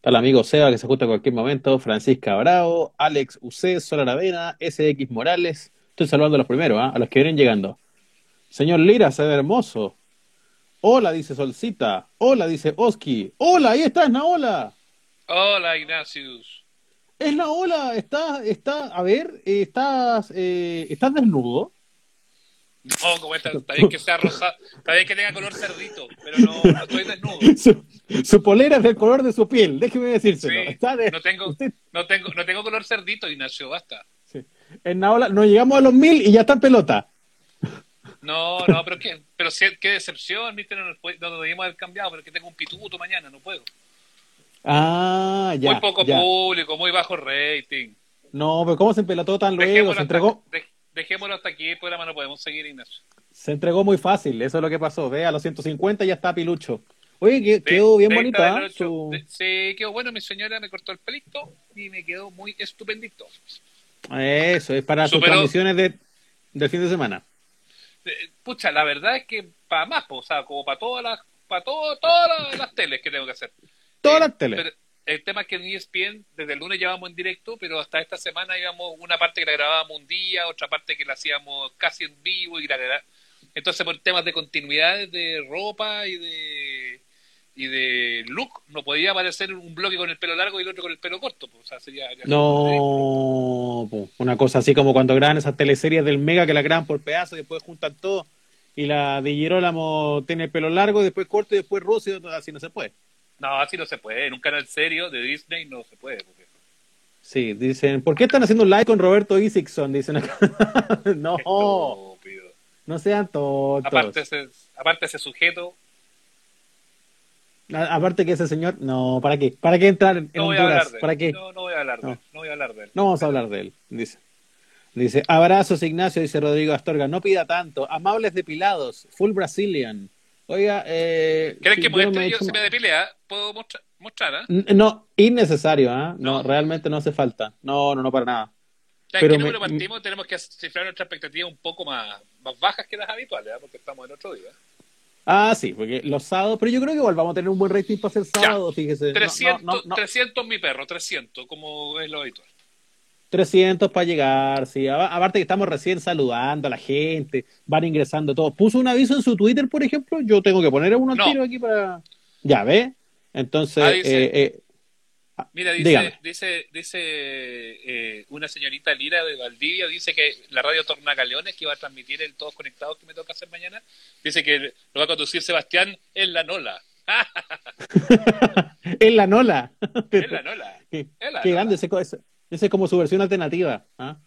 Está el amigo Seba que se ajusta en cualquier momento, Francisca Bravo, Alex UC, Solar Avena, SX Morales. Estoy saludando a los primeros, ¿ah? a los que vienen llegando. Señor Lira, se ve hermoso. Hola, dice Solcita. Hola, dice Oski. Hola, ahí estás, Naola. Hola, Ignacius. Es Naola, está, está, a ver, eh, estás, eh, ¿estás desnudo? No, como está, está bien que sea rosado, está bien que tenga color cerdito, pero no, no estoy desnudo. Su, polera es del color de su piel, déjeme decírselo. Sí, Está de- no tengo, usted- no tengo, no tengo color cerdito, Ignacio, basta. sí. En Naola no llegamos a los mil y ya está en pelota. No, no, pero qué, pero sí, qué decepción, viste, no nos, no haber cambiado, pero es que tengo un pituto mañana, no puedo. Ah, ya. muy poco ya. público, muy bajo rating. No, pero ¿cómo se empelotó tan luego? Dejémoslo Se hasta, entregó, dej- dejémoslo hasta aquí, el programa no podemos seguir, Ignacio. se entregó muy fácil, eso es lo que pasó. Ve, a los 150 ya está Pilucho. Oye, que- De- quedó bien bonita. ocho- Su- de- sí, quedó bueno, mi señora me cortó el pelito y me quedó muy estupendito. Eso, es para sus transmisiones de, del fin de semana. Pucha, la verdad es que para más, o sea, como para todas las, para todo, todas las, teles que tengo que hacer. Todas Eh, las teles. pero el tema es que en ESPN desde el lunes llevamos en directo, pero hasta esta semana íbamos una parte que la grabábamos un día, otra parte que la hacíamos casi en vivo y la entonces por temas de continuidad de ropa y de y de look no podía aparecer un bloque con el pelo largo y el otro con el pelo corto, o sea, sería No, po, una cosa así como cuando graban esas teleseries del Mega que la graban por pedazos y después juntan todo. Y la de Girolamo tiene el pelo largo, después corto y después ruso, y así no se puede. No, así no se puede, en un canal serio de Disney no se puede. porque- Sí, dicen, ¿por qué están haciendo un live con Roberto Isixson? Dicen acá. no, Estúpido. no sean tontos. Aparte ese, aparte ese sujeto, A- Aparte que ese señor, no, ¿para qué? ¿Para qué entrar en no Honduras? ¿Para qué? No, no voy a hablar de él. No voy a hablar de él. No vamos a hablar de él, dice. Dice, abrazos Ignacio, dice Rodrigo Astorga, no pida tanto, amables depilados, full Brazilian. Oiga, eh... ¿Creen si que yo me Yo hecho- se me depile, ¿ah? ¿Puedo mostrar? mostrar? N- No, innecesario, ¿ah? No, No. realmente no hace falta. No, no, no, para nada. Ya, Pero ¿En qué me- partimos? Tenemos que cifrar nuestras expectativas un poco más, más bajas que las habituales, ¿ah? Porque estamos en otro día. Ah, sí, porque los sábados, pero yo creo que igual vamos a tener un buen rating para ser sábado, fíjese. No, 300, no, no, no. 300 mi perro, 300, como es lo habitual. 300 para llegar, sí. Aparte que estamos recién saludando a la gente, van ingresando todos. Puso un aviso en su Twitter, por ejemplo, yo tengo que poner uno al No. tiro aquí para... Ya, ¿ve? Entonces, eh, eh, Mira, Dígame. dice, dice, eh, una señorita Lira de Valdivia, dice que la radio Tornacaleones, que va a transmitir el Todos Conectados que me toca hacer mañana, dice que lo va a conducir Sebastián en la Nola. es la Nola. en la Nola. Qué, Es la qué Nola. grande, ese, ese, es como su versión alternativa. ¿ah?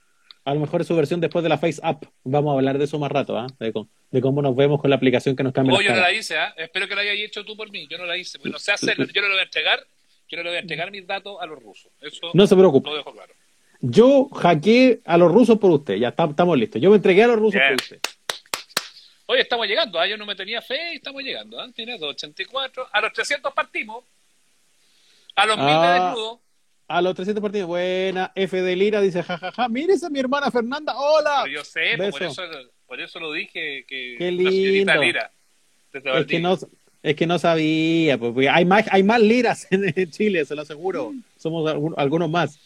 A lo mejor es su versión después de la Face App. Vamos a hablar de eso más rato, ¿ah? de, cómo- de cómo nos vemos con la aplicación que nos cambia Oh, yo no la hice, ¿ah? espero que la hayas hecho tú por mí. Yo no la hice, porque no sé hacerlo. Yo no le voy a entregar, yo no le voy a entregar mis datos a los rusos. Eso No se preocupe. lo dejo claro. Yo hackeé a los rusos por usted, ya está- estamos listos. Yo me entregué a los rusos Bien. por usted. Oye, estamos llegando, ¿ah? yo no me tenía fe y estamos llegando. ¿ah? Tiene 284, a los 300 partimos, a los 1000 de Ah. desnudo. A los 300 partidos, buena. F de Lira dice, jajaja, mire esa mi hermana Fernanda, hola. Pero yo sé, pues, por, eso, por eso lo dije, que Qué una señorita lindo. Lira. desde Es que no, es que no sabía, pues, porque hay más, hay más liras en Chile, se lo aseguro. Somos algún- algunos más.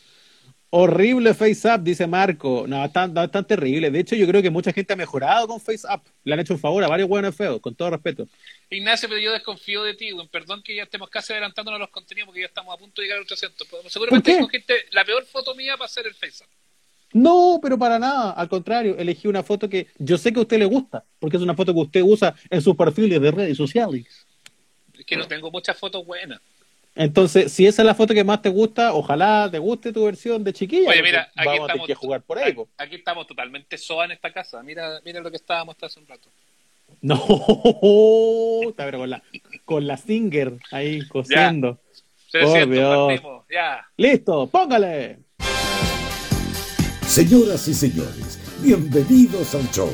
Horrible Face Up, dice Marco. No, está, no, es tan terrible. De hecho, yo creo que mucha gente ha mejorado con Face Up. Le han hecho un favor a varios buenos feos, con todo respeto. Ignacio, pero yo desconfío de ti, güey. perdón que ya estemos casi adelantándonos a los contenidos porque ya estamos a punto de llegar a los 300. Pero seguramente qué? escogiste la peor foto mía para hacer el FaceApp. No, pero para nada. Al contrario, elegí una foto que yo sé que a usted le gusta, porque es una foto que usted usa en sus perfiles de redes sociales. Que no tengo muchas fotos buenas. Entonces, si esa es la foto que más te gusta, ojalá te guste tu versión de chiquilla. Oye, mira, aquí vamos a tener estamos, que jugar por ahí. po. aquí estamos totalmente soa en esta casa. Mira, mira lo que estábamos hasta hace un rato. No, está pero con la, con la Singer ahí cosiendo. 300 Dios. partimos, ya. Listo, póngale. Señoras y señores, bienvenidos al show.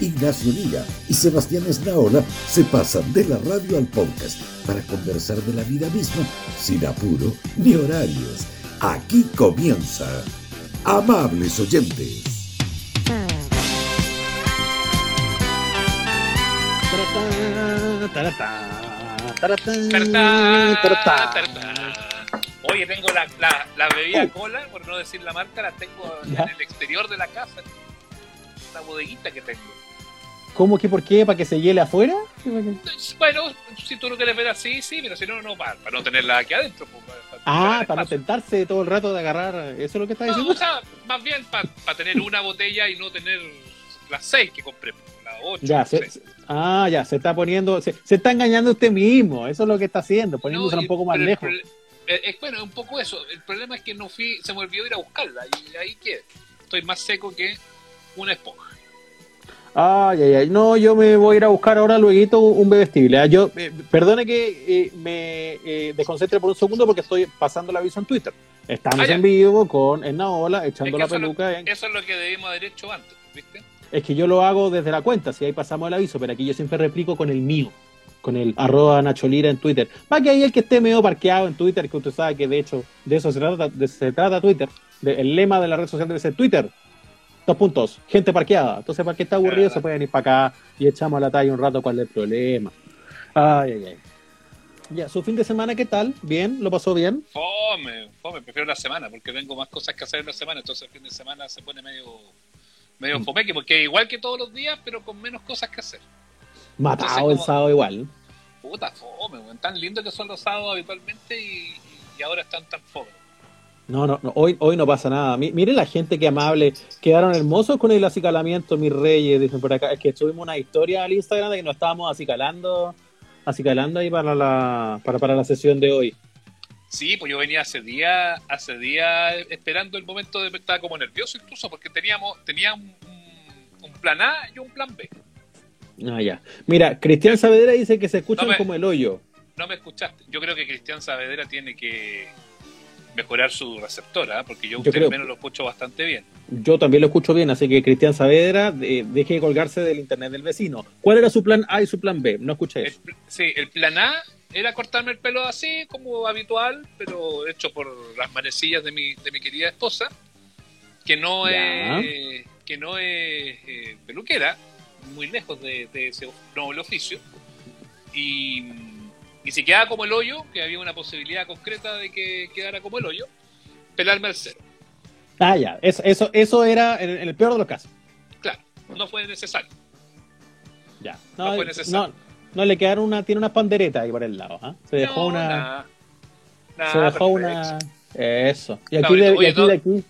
Ignacio Liga y Sebastián Esnaola se pasan de la radio al podcast para conversar de la vida misma sin apuro ni horarios. Aquí comienza. Amables oyentes. Oye, tengo la, la, la bebida Uh. cola, por no decir la marca, la tengo Ya. en el exterior de la casa. Una bodeguita que tengo. ¿Cómo que por qué? ¿Para que se hiele afuera? Bueno, si tú lo quieres ver así, sí, pero si no, no, para, para no tenerla aquí adentro. pues, para- para- Ah, para para no tentarse todo el rato de agarrar. ¿Eso es lo que está No, diciendo? o sea, más bien para tener una botella y no tener las seis que compré, pues, las ocho. Ya, las se, seis. se- ah, ya, se está poniendo, se, se está engañando usted mismo, eso es lo que está haciendo, poniéndose No, un poco más pero el lejos. prole- eh, es bueno, es un poco eso. El problema es que no fui, se me olvidó ir a buscarla y ahí quedé. Estoy más seco que una esponja. Ay, ay, ay, no, yo me voy a ir a buscar ahora luego un bebestible. Ah, Yo, eh, perdone que eh, me eh, desconcentre por un segundo porque estoy pasando el aviso en Twitter. Estamos Ah, en vivo con Ennaola echando Es que la eso peluca. en- Eso es lo que debimos haber hecho antes, ¿viste? Es que yo lo hago desde la cuenta, si ahí pasamos el aviso, pero aquí yo siempre replico con el mío, con el arroba Nacholira en Twitter. Para que ahí el que esté medio parqueado en Twitter, que usted sabe que de hecho de eso se trata, de- se trata Twitter, de- el lema de la red social debe ser Twitter. Dos puntos, gente parqueada. Entonces, para que está aburrido, se pueden ir para acá y echamos la talla un rato cuál es el problema. Ay, ay, ay. Ya, su fin de semana, ¿qué tal? ¿Bien? ¿Lo pasó bien? Fome, fome, prefiero la semana porque tengo más cosas que hacer en la semana, entonces el fin de semana se pone medio medio Mm. fomeque, porque igual que todos los días, pero con menos cosas que hacer. Matado Entonces, el sábado igual. Puta fome, tan lindo que son los sábados habitualmente y, y ahora están tan fome. No, no, no, hoy, hoy no pasa nada. Mi- Mire la gente que amable, quedaron hermosos con el acicalamiento, mis reyes, dicen por acá. Es que subimos una historia al Instagram de que nos estábamos acicalando, acicalando ahí para la, para, para la sesión de hoy. Sí, pues yo venía hace días, hace días esperando el momento de estaba como nervioso incluso porque teníamos, tenía un, un plan A y un plan B. Ah, ya. Mira, Cristian Saavedra dice que se escuchan No me- como el hoyo. No me escuchaste. Yo creo que Cristian Saavedra tiene que mejorar su receptora, porque yo, Yo usted menos lo escucho bastante bien. Yo también lo escucho bien, así que Cristian Saavedra, de- deje de colgarse del internet del vecino. ¿Cuál era su plan A y su plan B? No escuché El, eso. sí, el plan A era cortarme el pelo así, como habitual, pero hecho por las manecillas de mi, de mi querida esposa, que no Ya. es, que no es eh, peluquera, muy lejos de, de ese noble oficio. Y, y si quedaba como el hoyo, que había una posibilidad concreta de que quedara como el hoyo, pelarme al cero. Ah, ya. Eso, eso, eso era en, en el peor de los casos. Claro, no fue necesario. Ya. No fue no, necesario. no, le quedaron una, tiene unas panderetas ahí por el lado. ¿ah? Se dejó No, una. Nada, se dejó una. Eso. Y aquí, de, y aquí, no- de aquí.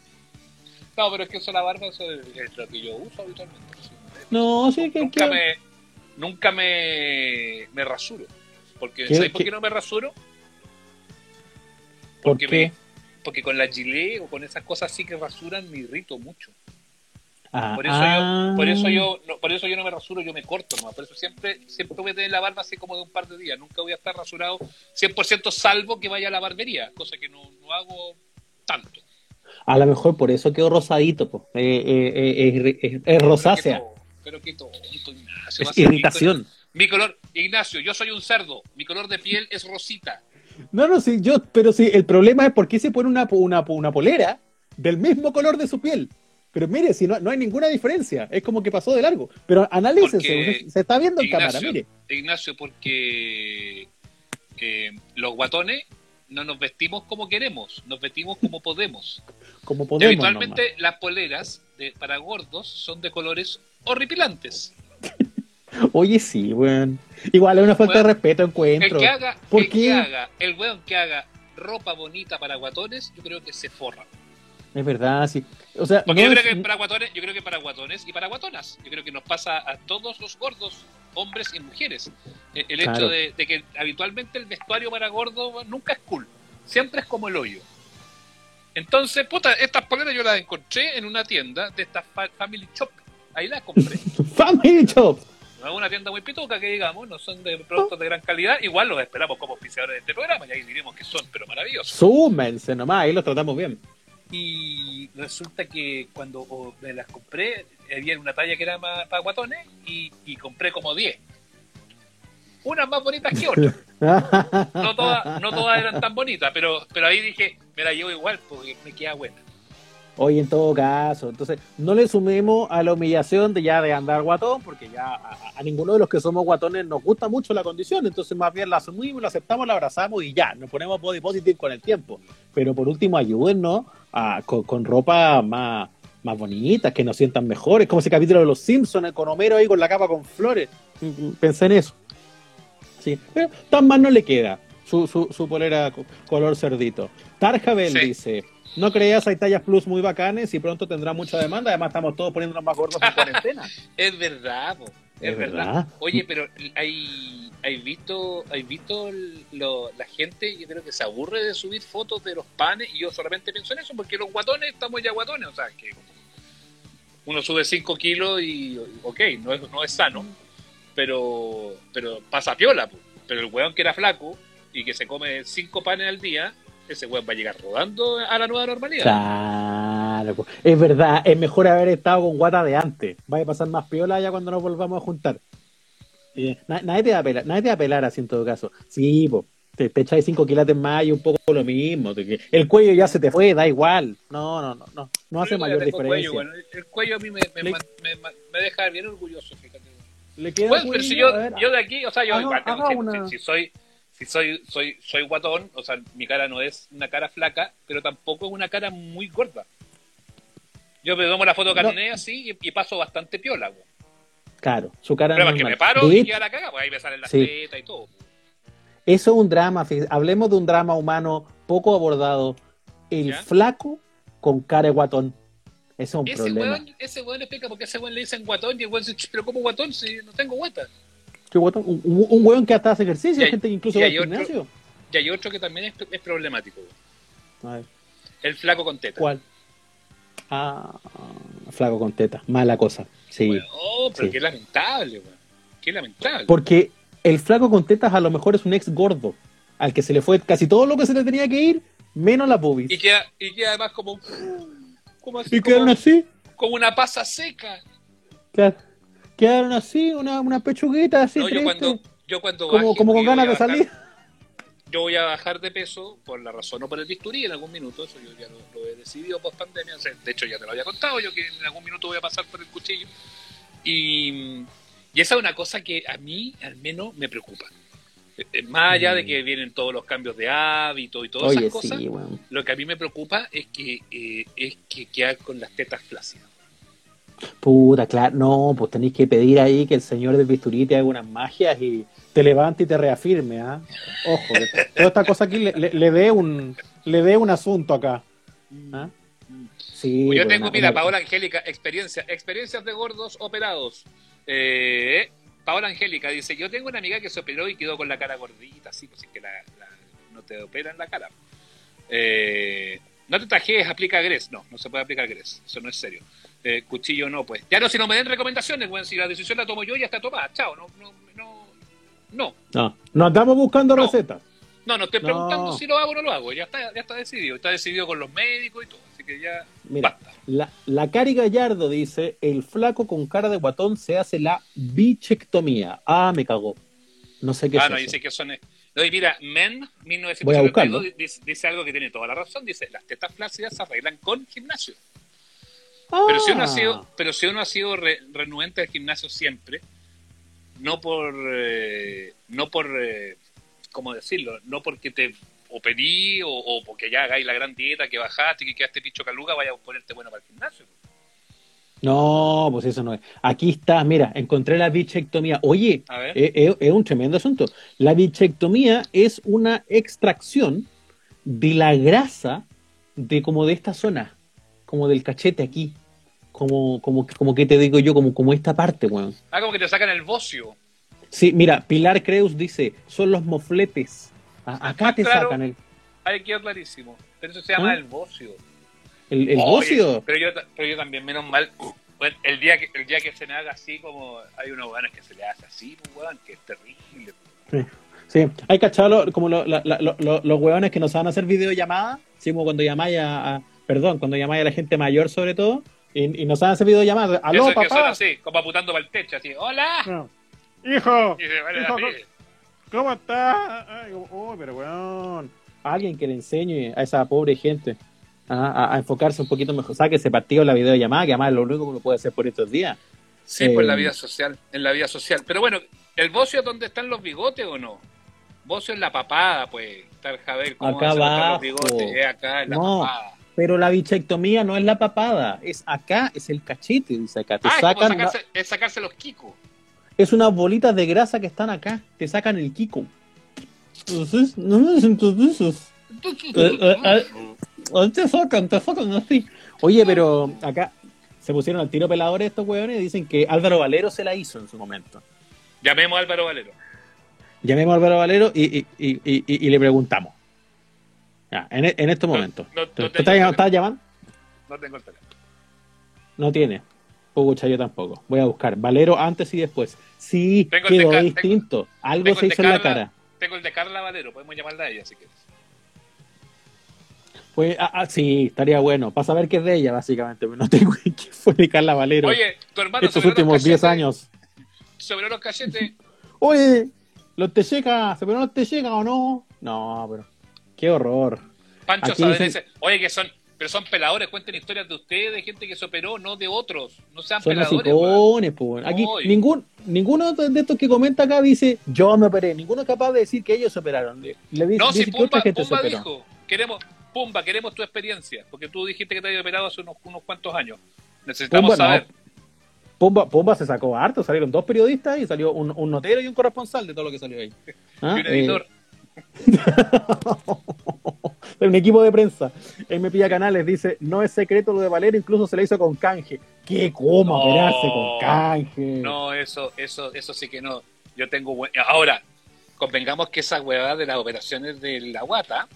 No, pero es que eso la barba eso es es lo que yo uso habitualmente. No, sí, que. nunca que- me nunca me, me rasuro. Porque ¿Qué- ¿sabes por qué? no me rasuro? ¿Por Porque qué? me- porque con la gilet o con esas cosas así que rasuran me irrito mucho. Ah, Por eso ah. yo por eso yo no, por eso yo no me rasuro, yo me corto nomás. Por eso siempre siempre voy a tener la barba así como de un par de días, nunca voy a estar rasurado 100% salvo que vaya a la barbería, cosa que no, no hago tanto. A lo mejor por eso quedó rosadito. po. Eh, eh, eh, es, rosácea. Pero qué tonto, Ignacio. Es irritación. Mi color, Ignacio, yo soy un cerdo. Mi color de piel es rosita. No, no, sí, yo, pero sí, el problema es por qué se pone una, una, una polera del mismo color de su piel. Pero mire, si no, no hay ninguna diferencia, es como que pasó de largo. Pero analícense, se, está viendo en cámara, Ignacio, mire. Ignacio, porque eh, los guatones no nos vestimos como queremos, nos vestimos como podemos. Como Y podemos. habitualmente las poleras de, para gordos son de colores horripilantes. Oye, sí, weón. Igual es una falta de respeto, El encuentro. que haga, ¿Por el qué? que haga, el weón que haga ropa bonita para guatones, yo creo que se forra. Es verdad, sí. O sea, Porque no yo creo que para guatones, yo creo que para guatones y para guatonas, yo creo que nos pasa a todos los gordos, hombres y mujeres. Eh, El hecho de, de que habitualmente el vestuario para gordo nunca es cool, siempre es como el hoyo. Entonces, puta, estas poleras yo las encontré en una tienda de estas fa- Family Shop. Ahí las compré. Family Shop. No es una tienda muy pituca que digamos, no son de productos de gran calidad. Igual los esperamos como auspiciadores de este programa y ahí diremos que son, pero maravillosos. Súmense nomás, ahí los tratamos bien. Y resulta que cuando oh, me las compré, había una talla que era más para guatones y, y compré como 10. Unas más bonitas que otras. No todas, no todas eran tan bonitas, pero, pero ahí dije, me la llevo igual porque me queda buena. Oye, en todo caso, entonces no le sumemos a la humillación de ya de andar guatón, porque ya a, a ninguno de los que somos guatones nos gusta mucho la condición, entonces más bien la asumimos, la aceptamos, la abrazamos y ya, nos ponemos body positive con el tiempo. Pero por último, ayúdennos a, con, con ropa más, más bonita, que nos sientan mejores, como ese capítulo de Los Simpsons, con Homero ahí con la capa con flores. Pensé en eso. Sí, pero tan mal no le queda su, su, su polera co- color cerdito. Tarjabel Sí. dice, no creas, hay tallas plus muy bacanes y pronto tendrá mucha demanda, además estamos todos poniéndonos más gordos en cuarentena. Es verdad. Es, Es verdad. verdad. Oye, pero hay, hay visto, hay visto lo- la gente, yo creo que se aburre de subir fotos de los panes y yo solamente pienso en eso porque los guatones estamos ya guatones, o sea, que uno sube 5 kilos y, ok, no es, no es sano, pero, pero pasa piola, pero el weón que era flaco y que se come 5 panes al día, ese weón va a llegar rodando a la nueva normalidad. Claro, es verdad, es mejor haber estado con guata de antes. Vaya a pasar más piola ya cuando nos volvamos a juntar. Eh, na- nadie te va a pelar, nadie te va a pelar así en todo caso. Sí, po, te, te echáis cinco quilates más y un poco lo mismo. el cuello ya se te fue, da igual. No, no, no, no, no hace mayor diferencia. Cuello, bueno, el- el cuello a mí me, me, Le- me- me deja bien orgulloso, fíjate. Le queda Bueno, pero si yo, yo de aquí, o sea, yo haga- igual tengo- haga si, una- si- si soy si soy soy soy guatón, o sea, mi cara no es una cara flaca, pero tampoco es una cara muy gorda. Yo me tomo la foto carné así y, y paso bastante piola, güey. Claro, su cara Pero es que me paro De y queda la caga, pues ahí me salen las Sí. tetas y todo. Eso es un drama, hablemos de un drama humano poco abordado. El ¿Ya? flaco con cara de guatón. Ese es un Ese problema. weón, ese weón explica por qué ese weón le dicen guatón y el weón dice, pero ¿cómo guatón si no tengo guata? Un, weón que hasta hace ejercicio, hay- gente que incluso va al otro- gimnasio. Y hay otro que también es, es problemático, güey. A ver, El flaco con teta. ¿Cuál? Ah, flaco con teta. Mala cosa. Sí. Oh, pero Sí. qué lamentable, weón. Qué lamentable. Porque el flaco con tetas a lo mejor es un ex gordo. Al que se le fue casi todo lo que se le tenía que ir, menos la pubis. Y queda, y queda además como, como, así, Y quedaron como, así. como una pasa seca. Claro. Quedaron así, una, una pechuguita así. No, yo cuando, yo cuando como, baje, como con ganas de salir. Yo voy a bajar de peso por la razón o por el bisturí en algún minuto, eso yo ya lo, lo he decidido post pandemia, de hecho ya te lo había contado, yo que en algún minuto voy a pasar por el cuchillo. Y, y esa es una cosa que a mí al menos me preocupa. Eh, eh, Más allá de que vienen todos los cambios de hábito y todas Mm. Oye, esas cosas, sí, lo que a mí me preocupa es que eh, es que quedar con las tetas flácidas. Puta, claro, no, pues tenéis que pedir ahí que el señor del bisturí te haga unas magias y te levante y te reafirme, ¿ah? Ojo, que toda esta cosa aquí le, le, le dé un le dé un asunto acá. ¿ah? Sí, Pues yo bueno, tengo, mira, Paola Angélica, experiencia, experiencias de gordos operados. Eh, Paola Angélica dice, yo tengo una amiga que se operó y quedó con la cara gordita, así, pues es que la, la- no te operan la cara. Eh, no te trajes, aplica Gres. No, no se puede aplicar Gres, eso no es serio. Eh, cuchillo no, pues. Ya no, si no me den recomendaciones, bueno, si la decisión la tomo yo, ya está tomada. Chao, no, no, no, no. No, no andamos buscando No. recetas. No, no estoy No. preguntando si lo hago o no lo hago, ya está, ya está decidido. Está decidido con los médicos y todo, así que ya Mira, basta. la, la Cari Gallardo dice, el flaco con cara de guatón se hace la bichectomía. Ah, me cagó. No sé qué Ah, es no, eso. dice que son. No, y mira, Men Voy a buscarlo. 1972 dice, dice algo que tiene toda la razón. Dice: las tetas flácidas se arreglan con gimnasio. Ah, Pero si uno ha sido, pero si uno ha sido re- renuente al gimnasio siempre, no por, eh, no por, eh, ¿cómo decirlo? No porque te o, o porque ya hagáis la gran dieta que bajaste y que quedaste picho caluga, vaya a ponerte bueno para el gimnasio. No, pues eso no es. Aquí está, mira, encontré la bichectomía. Oye, es, es- es un tremendo asunto. La bichectomía es una extracción de la grasa de como de esta zona, como del cachete aquí. Como, como, como que te digo yo, como, como esta parte, weón. Ah, como que te sacan el bocio. Sí, mira, Pilar Creus dice, son los mofletes. A- acá te Claro. sacan el, Ahí quedó clarísimo. Pero eso se llama ¿Ah? el bocio. el, el Oye, bocio. Pero yo, pero yo también, menos mal, bueno, el día que el día que se me haga así, como hay unos weones que se le hace así, pues, weón, que es terrible. pues. Sí, hay cachado como lo- la- la- lo- lo- los hueones que nos van a hacer videollamadas, sí, como cuando llamáis a, a- perdón, cuando llamáis a la gente mayor sobre todo, y, y nos van a hacer videollamadas. Aló, Esos que son papá. así, como apuntando para el techo, así, ¡Hola! No. Hijo, Y se van Hijo, así. ¿cómo estás? Oh, pero weón. Alguien que le enseñe a esa pobre gente. a, a enfocarse un poquito mejor. Saque ese partido en la videollamada, que además es lo único que uno puede hacer por estos días. Sí, pues en la Eh, vida social, en la vida social. Pero bueno, ¿el bocio es donde están los bigotes o no? Bocio es la papada, pues. Está el Javier, ¿cómo Acá se abajo. los bigotes? Es acá, en la No. papada. Pero la bichectomía no es la papada, es acá, es el cachete, dice acá. Te Ah, es sacarse, es sacarse los kikos. es unas bolitas de grasa que están acá, te sacan el kiko. Entonces, no me siento. Eh, eh, eh. Te sacan, te sacan así. Oye, pero acá se pusieron al tiro peladores estos hueones y dicen que Álvaro Valero se la hizo en su momento. Llamemos a Álvaro Valero. Llamemos a Álvaro Valero y, y, y, y- y le preguntamos. En, en estos momentos. no- no ¿Tú tengo estás, llamando? No tengo el teléfono. No tiene. Pucha, yo tampoco. Voy a buscar. Valero antes y después. Sí, Tengo de quedó distinto. Algo tengo se hizo en la cara. Tengo el de Carla Valero, podemos llamarla a ella si quieres. Pues, ah, ah, sí, estaría bueno. Para saber qué es de ella, básicamente. No tengo qué fue de Carla Valero Oye, tu hermano estos los últimos 10 cachetes- años. Sobre los cachetes. Oye, ¿los te llega? ¿Se no te llega o no? No, pero. Qué horror. Pancho Aquí Saavedra dicen- dice, oye, que son, pero son peladores, cuenten historias de ustedes, de gente que se operó, no de otros. No sean Son peladores. weón. hocicones, pues. Aquí Oy. ningún, ninguno de estos que comenta acá dice yo me operé. Ninguno es capaz de decir que ellos se operaron. Le dice, No, si dice que otra Pumba, gente Pumba dijo, queremos, Pumba, queremos tu experiencia, porque tú dijiste que te había operado hace unos, unos cuantos años. Necesitamos Pumba, no. saber. Pumba, Pumba se sacó harto, salieron dos periodistas y salió un, un notero y un corresponsal de todo lo que salió ahí. ¿Ah? Y un editor. Eh, un equipo de prensa. Él me pilla canales, dice, no es secreto lo de Valero, incluso se le hizo con canje. ¿Qué cómo No. operarse con canje? No, eso, eso, eso sí que no. Yo tengo buen... Ahora, convengamos que esas huevadas de las operaciones de la guata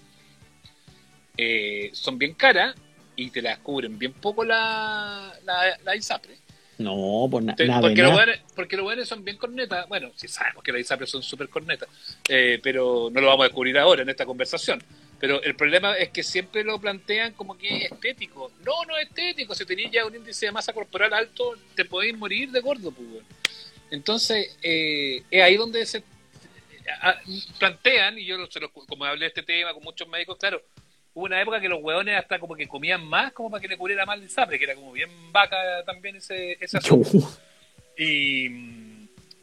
eh, son bien caras y te las cubren bien poco la, la, la ISAPRE. No, pues na- Te- nada. porque, los buenos, porque los buenos son bien cornetas. Bueno, sí sabemos que las ISAPRE son súper cornetas, eh, pero no lo vamos a descubrir ahora en esta conversación. Pero el problema es que siempre lo plantean como que es estético. No, no es estético. Si tenéis ya un índice de masa corporal alto, te podéis morir de gordo. Pues. Entonces, eh, es ahí donde se plantean, y yo se lo- como hablé de este tema con muchos médicos, claro, hubo una época que los hueones hasta como que comían más como para que le cubriera mal el ISAPRE, que era como bien vaca también ese, ese asunto. Y,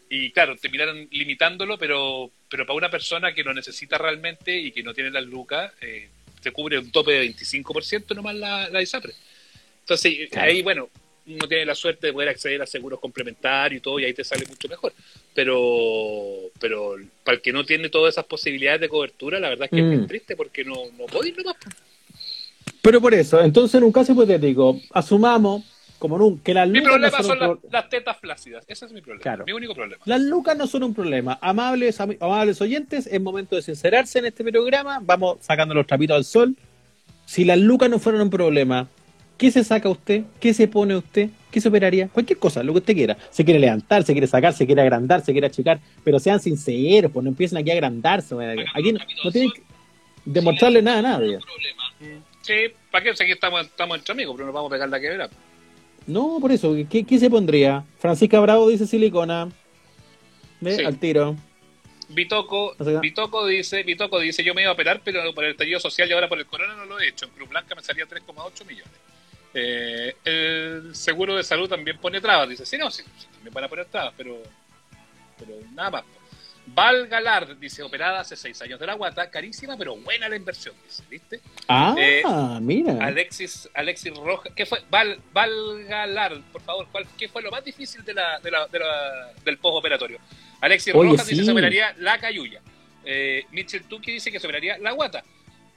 y claro, terminaron limitándolo, pero, pero para una persona que lo necesita realmente y que no tiene las lucas, eh, se cubre un tope de 25% nomás la, la ISAPRE. Entonces, Claro. ahí, bueno, uno tiene la suerte de poder acceder a seguros complementarios y todo, y ahí te sale mucho mejor. Pero, pero para el que no tiene todas esas posibilidades de cobertura, la verdad es que es Mm. bien triste porque no, no puede ir nomás. Pero por eso, entonces en un caso hipotético, asumamos, como nunca, que las Mi lucas no problema son las, tetas flácidas. Ese es mi problema. Claro. Mi único problema. Las lucas no son un problema. Amables, ami- amables oyentes, es momento de sincerarse en este programa. Vamos sacando los trapitos al sol. Si las lucas no fueran un problema, ¿qué se saca usted? ¿Qué se pone usted? ¿Qué se operaría? Cualquier cosa, lo que usted quiera. Se quiere levantar, se quiere sacar, se quiere agrandar, se quiere achicar, pero sean sinceros, pues no empiecen aquí a agrandarse. Aquí no, no tienen que demostrarle nada a nadie. Sí, ¿para qué? Si aquí estamos, estamos entre amigos, pero nos vamos a pegar la que verá. No, por eso, ¿qué, qué se pondría? Francisca Bravo dice silicona. ¿Ve? Sí. Al tiro. Bitoco, O sea- Bitoco dice, Bitoco dice, yo me iba a operar, pero por el estallido social y ahora por el corona no lo he hecho. En Cruz Blanca me salía 3,8 millones. Eh, el seguro de salud también pone trabas, dice, sí, no, sí, sí, también van a poner trabas, pero, pero nada más. Val Galard dice, operada hace 6 años de la guata, carísima, pero buena la inversión, dice, ¿viste? Ah, Eh, mira. Alexis, Alexis Rojas, ¿qué fue? Val, Val Galard, por favor, ¿cuál, ¿qué fue lo más difícil de la, de la, de la- del postoperatorio? Alexis Oye, Rojas dice sí. se operaría la cayuya. Eh, Mitchell Tuki dice que se operaría la guata.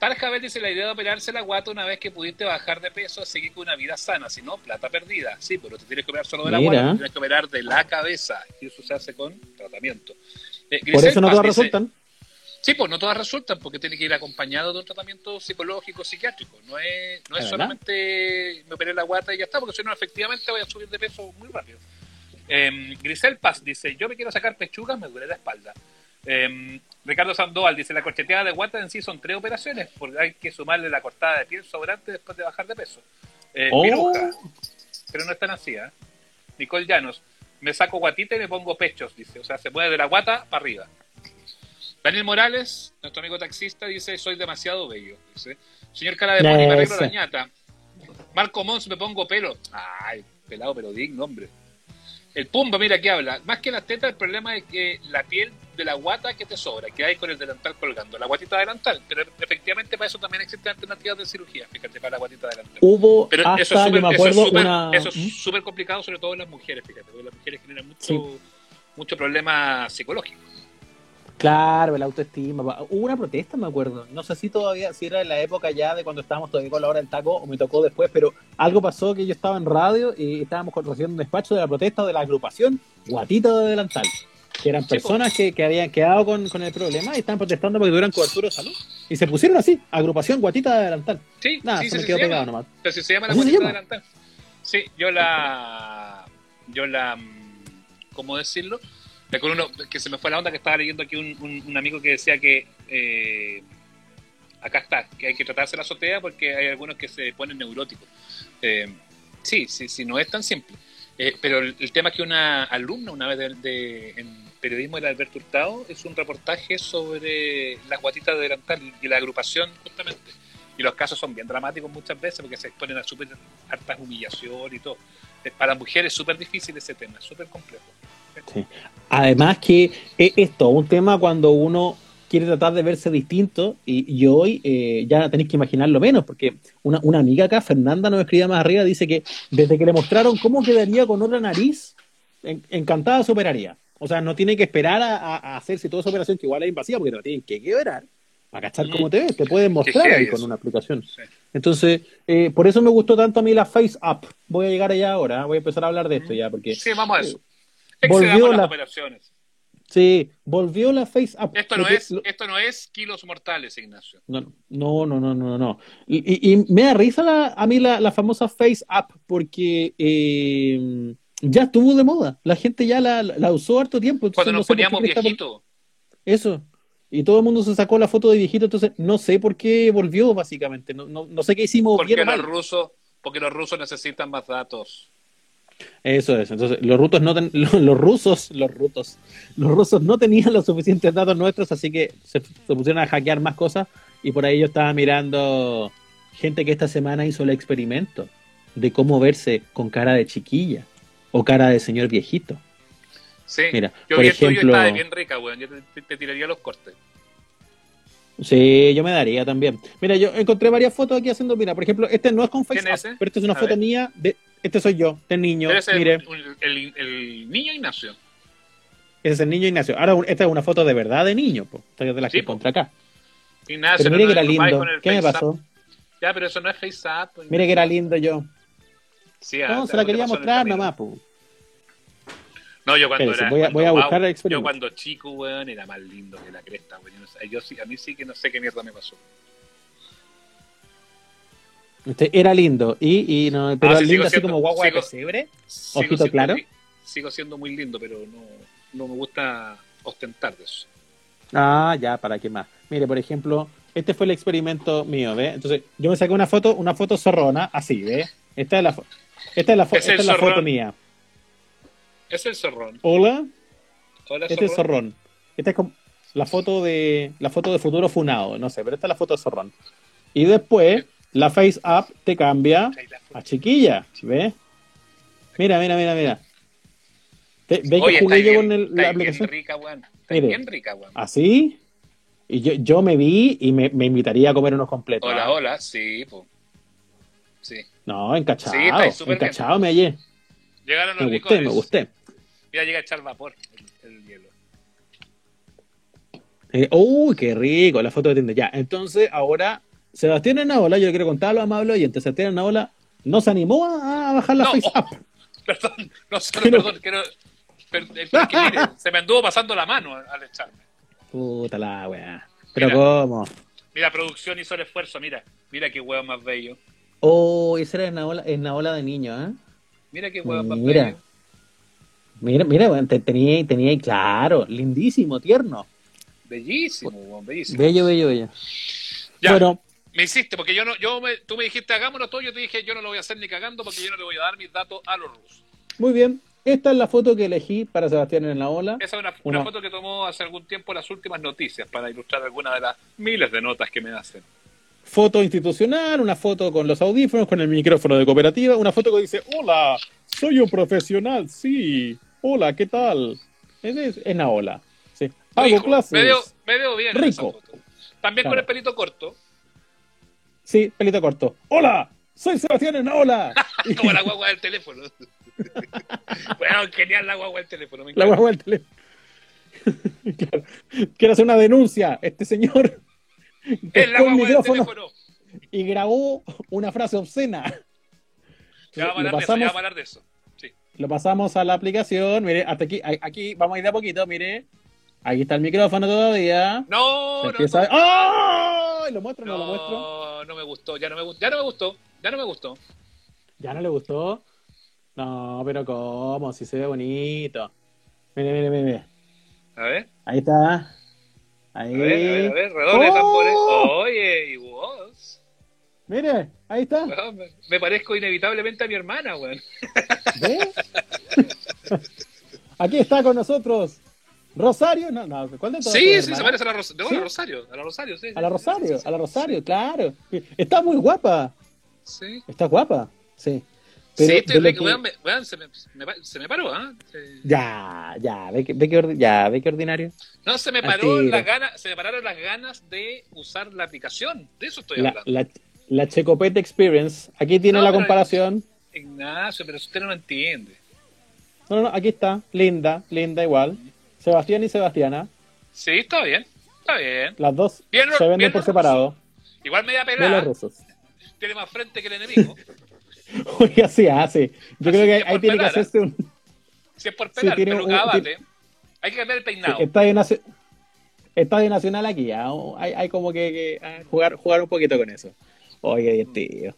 Tarjabel dice la idea de operarse la guata una vez que pudiste bajar de peso, seguir con una vida sana, si no, plata perdida. Sí, pero te tienes que operar solo de la Mira. guata, te tienes que operar de la cabeza. Y eso se hace con tratamiento. Eh, Por eso no todas dice- resultan. Sí, pues no todas resultan porque tiene que ir acompañado de un tratamiento psicológico, psiquiátrico. No es, no es solamente me operé la guata y ya está, porque si no, efectivamente voy a subir de peso muy rápido. Em, Grisel Paz dice, yo me quiero sacar pechugas, me duele la espalda. Em, Ricardo Sandoval dice, la corcheteada de guata en sí son tres operaciones, porque hay que sumarle la cortada de piel sobrante después de bajar de peso. Eh, Oh. Pero no es tan así, ¿eh? Nicole Llanos, me saco guatita y me pongo pechos, dice. O sea, se mueve de la guata para arriba. Daniel Morales, nuestro amigo taxista, dice, soy demasiado bello. Dice, señor cara de pony, me arreglo la ñata. Marco Mons, me pongo pelo. Ay, pelado pero digno, hombre. El Pumba, mira que habla. Más que las tetas, el problema es que la piel de la guata que te sobra, que hay con el delantal colgando, la guatita delantal. Pero efectivamente para eso también existen alternativas de cirugía, fíjate, para la guatita delantal. Hubo Pero hasta, eso es yo me súper acuerdo, eso es una... súper- eso ¿Mm? es súper complicado, sobre todo en las mujeres, fíjate, porque las mujeres generan mucho, Sí. mucho problema psicológico. Claro, la autoestima. Hubo una protesta, me acuerdo. No sé si todavía, si era en la época ya de cuando estábamos todavía con la hora del taco o me tocó después, pero algo pasó que yo estaba en radio y estábamos recibiendo un despacho de la protesta de la agrupación Guatita de Delantal. Que eran personas que, que habían quedado con, con el problema y estaban protestando porque tuvieran cobertura de salud. Y se pusieron así, agrupación Guatita de Delantal. Sí, Nada, sí, se me quedó se pegado llama. nomás. Pero si se llama la ¿Así se guatita llama? delantal. Sí, yo la. Yo la. mm, ¿Cómo decirlo? Me acuerdo uno que se me fue la onda que estaba leyendo aquí un, un- amigo que decía que. eh, acá está, que hay que tratarse la azotea porque hay algunos que se ponen neuróticos. Eh, sí, sí, sí, no es tan simple. Eh, pero el, tema es que una alumna una vez de, en periodismo de Alberto Hurtado es un reportaje sobre las guatitas de delantal y la agrupación justamente. Y los casos son bien dramáticos muchas veces porque se exponen a súper hartas humillación y todo. Para mujeres es súper difícil ese tema, súper complejo. Además que es, es todo un tema cuando uno quiere tratar de verse distinto y, y hoy eh, ya tenéis que imaginarlo menos, porque una, una amiga acá, Fernanda, nos escribía más arriba, dice que desde que le mostraron cómo quedaría con otra nariz, en- encantada se operaría. O sea, no tiene que esperar a, hacerse toda esa operación, que igual es invasiva, porque te la tienen que quebrar para cachar cómo te ves, te pueden mostrar ahí con una aplicación. Sí. Entonces, eh, por eso me gustó tanto a mí la Face Up. Voy a llegar allá ahora, ¿eh? voy a empezar a hablar de esto ya, porque Sí, vamos a eso. Volvió la- operaciones. sí, volvió la Face Up. Esto no, es, lo- esto no es kilos mortales, Ignacio. No, no, no, no, no, no. Y, y- y me da risa la- a mí la, la famosa Face App porque eh, ya estuvo de moda. La gente ya la, la usó harto tiempo. Cuando no nos qué poníamos viejitos. Eso. Y todo el mundo se sacó la foto de viejito, entonces no sé por qué volvió, básicamente. No, no, no sé qué hicimos Porque bien los mal. rusos, porque los rusos necesitan más datos. Eso es. Entonces, los rusos no ten- los, los rusos, los rusos, los rusos no tenían los suficientes datos nuestros, así que se, se pusieron a hackear más cosas. Y por ahí yo estaba mirando gente que esta semana hizo el experimento de cómo verse con cara de chiquilla o cara de señor viejito. Sí. Mira, yo por vi yo ejemplo- estaba bien rica, weón. Yo te, tiraría los cortes. Sí, yo me daría también. Mira, yo encontré varias fotos aquí haciendo, mira, por ejemplo, este no es con ¿Quién FaceApp, es ese? pero esta es una A foto ver. mía de, este soy yo, del niño, Pero ese es mire, el, el niño Ignacio. ese es el niño Ignacio. Ahora, esta es una foto de verdad de niño, pues, esta es de las Sí, que po. encontré acá. Ignacio, Pero mire no que era lindo. ¿Qué me pasó? Ya, pero eso no es FaceApp. pues, Mire que era lindo yo. Sí, No, se la quería mostrar nomás, pues. No, yo cuando Espérese, era. voy a- cuando- voy a buscar wow. Yo cuando chico, weón, era más lindo que la cresta, weón. Yo, yo a mí sí que no sé qué mierda me pasó. Este era lindo. Y, y no, pero Ah, sí, lindo así siendo- como guagua de sigo- pesebre. Sigo Ojito claro. muy- sigo siendo muy lindo, pero no, no me gusta ostentar de eso. Ah, ya, ¿para qué más? Mire, por ejemplo, este fue el experimento mío, ¿ve? Entonces, yo me saqué una foto, una foto zorrona, así, ¿ve? Esta es la, esta es la, fo- Es esta es la zorrón. foto mía. Es el zorrón. Hola, Hola, este es zorrón. zorrón. Esta es como la foto de la foto de futuro funado, no sé, pero esta es la foto de zorrón. Y después, la face up te cambia a chiquilla, ¿ves? Mira, mira, mira, mira. ¿Ves Oye, que jugué yo bien- con el- la bien aplicación? rica, weón. Está Mire. bien rica, weón. Así. Y yo, yo me vi y me, me invitaría a comer unos completos. Hola, ¿ah? hola, sí, po. Sí. No, encachado. Sí, encachado me hallé. Llegaron los Me gusté, me gusté. Mira, llega a echar vapor el, el hielo. Eh, Uy, qué rico, la foto de Tinder. Ya, entonces ahora Sebastián Enaola, yo le quiero contar a los amables oyentes, Sebastián Enaola no se animó a, a bajar la No. face up. Perdón, no, solo, Pero- perdón, quiero... per- que, mire, se me anduvo pasando la mano al echarme. Puta la weá. Pero Mira. cómo. Mira, producción hizo el esfuerzo, mira. Mira qué huevo más bello. Oh, esa era Enaola, Enaola de niño, ¿eh? Mira qué huevo más Mira. bello. Mira, mira, weón, te- tenía, tenía ahí claro, lindísimo, tierno. Bellísimo, hueón, bellísimo. Bello, bello, bello. Ya, Bueno, me hiciste, porque yo no, yo me, tú me dijiste hagámoslo todo, yo te dije yo no lo voy a hacer ni cagando porque yo no le voy a dar mis datos a los rusos. muy bien. Esta es la foto que elegí para Sebastián en la ola. Esa es una, una Una- foto que tomó hace algún tiempo las últimas noticias para ilustrar algunas de las miles de notas que me hacen. Foto institucional, una foto con los audífonos, con el micrófono de cooperativa, una foto que dice, hola, soy un profesional, sí. Hola, ¿qué tal? Es, en la ola. Sí. Hago Rico. clases. Me veo, me veo bien en esa Rico. foto. También con el pelito corto, Sí, pelito corto. Hola, soy Sebastián en la ola. como la guagua del teléfono. bueno, genial la guagua del teléfono. Me La guagua del teléfono. Claro. Quiero hacer una denuncia. Este señor Es la pescó el guagua del micrófono teléfono. y grabó una frase obscena. Ya vamos a hablar de eso, ya vamos a hablar de eso. Sí. lo pasamos a la aplicación. Mire, hasta aquí, aquí vamos a ir de a poquito. Mire, aquí está el micrófono todavía. No, no. ¿Lo muestro o no, lo muestro? no, no me gustó, ya no me, gu- ya no me gustó, ya no me gustó. ¿Ya no le gustó? No, pero ¿cómo? Si se ve bonito. Mire, mire, mire. A ver, Ahí está. Ahí. a ver, a ver, a ver, redoble ¡Oh! tambores. Oye, y vos. Mire, ahí está. Me, me parezco inevitablemente a mi hermana, weón. ¿Ve? Aquí está con nosotros. Rosario, no, no, ¿cuál de todas Sí, sí, se parece a la, Ros- de ¿Sí? a la Rosario, a la Rosario, sí. A la Rosario, sí, a la Rosario, claro. Está muy guapa. Sí, Está guapa, sí. sí, estoy re- que- weón, weón, se, me, se, me, se me paró, ¿ah? Sí. Ya, ya, ve que, ve que, ya, ve que ordinario. No, se me paró las ganas, se me pararon las ganas de usar la aplicación. De eso estoy La, hablando. la, la Checopete Experience. Aquí tiene No, la comparación. Ignacio, pero usted no lo entiende. No, no, no, aquí está. Linda, linda igual. Sebastián y Sebastiana. Sí, está bien, está bien. Las dos Bien, se venden bien por separado. Igual media De los pelada, rusos. tiene más frente que el enemigo. Oiga, sí, ah, sí. Yo Así creo que que ahí tiene que pelar, hacerse un. Si es por Sí, pelar, peluca un- abate. Hay que cambiar el peinado. Estadio, nacio- Estadio Nacional aquí, ah, hay, hay como que, que, ah, jugar, jugar un poquito con eso. Oye, divertido.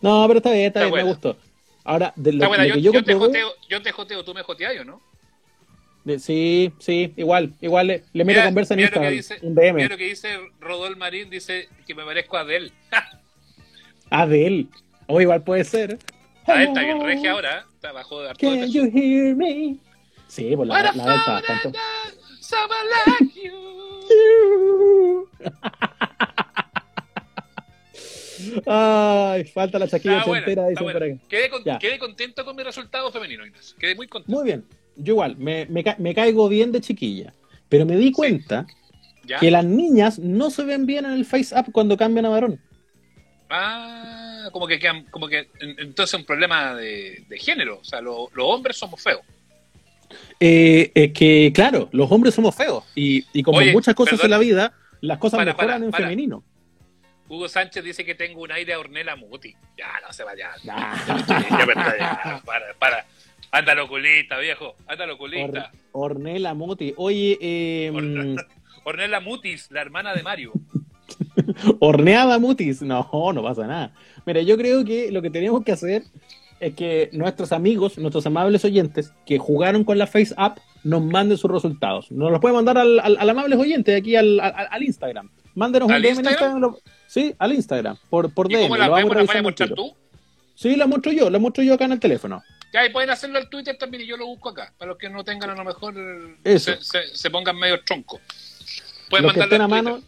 No, pero está bien, está, Está bien, buena. me gustó. Ahora, de lo, Está buena, lo yo, que yo, yo te joteo, yo te joteo, tú me joteas, ¿o no? De- sí, sí, igual, igual le, le meto Mira- conversa en mira que Instagram, dice- un DM. Mira lo que dice Rodol Marín, dice que me parezco a Adele. Ah, de él. O igual puede ser. A él está bien regia ahora, ¿eh? está bajo de harto Can you hear me? Sí, pues la, la, la would tanto. like you? Ay, falta la chaquilla entera, por. Quedé, con- quedé contento con mi resultado femenino, Ignacio. Quedé muy contento. Muy bien, yo igual, me, me, ca- me caigo bien de chiquilla. Pero me di cuenta ¿Ya? que las niñas no se ven bien en el face up cuando cambian a varón. Ah, como que, quedan- como que en- entonces un problema de, de género. O sea, lo- los hombres somos feos. Eh, es que, claro, los hombres somos feos. Y, y como Oye, muchas cosas perdón. en la vida, las cosas Para, mejoran para, en para. femenino. Hugo Sánchez dice que tengo un aire a Ornella Muti. Ya, no se vaya. Ah. Ya, verdad, ya. Para, para. Anda loculista, viejo. Anda loculista. Or- Ornella Muti. Oye, eh, Or- Ornella Mutis, la hermana de Mario. horneada Mutis. No, no pasa nada. Mira, yo creo que lo que tenemos que hacer es que nuestros amigos, nuestros amables oyentes que jugaron con la Face App, nos manden sus resultados. Nos los puede mandar al, al, al amables oyentes aquí al, Instagram. Mándenos un ¿Al DM en Instagram? Instagram. lo- sí, al Instagram, por, por ¿Y DM. cómo la vemos? ¿La a mostrar tú? Sí, la muestro yo, la muestro yo acá en el teléfono. Ya, y pueden hacerlo al Twitter también y yo lo busco acá. Para los que no tengan a lo mejor Eso. se, se, se pongan medio tronco. Pueden Los que estén a mano,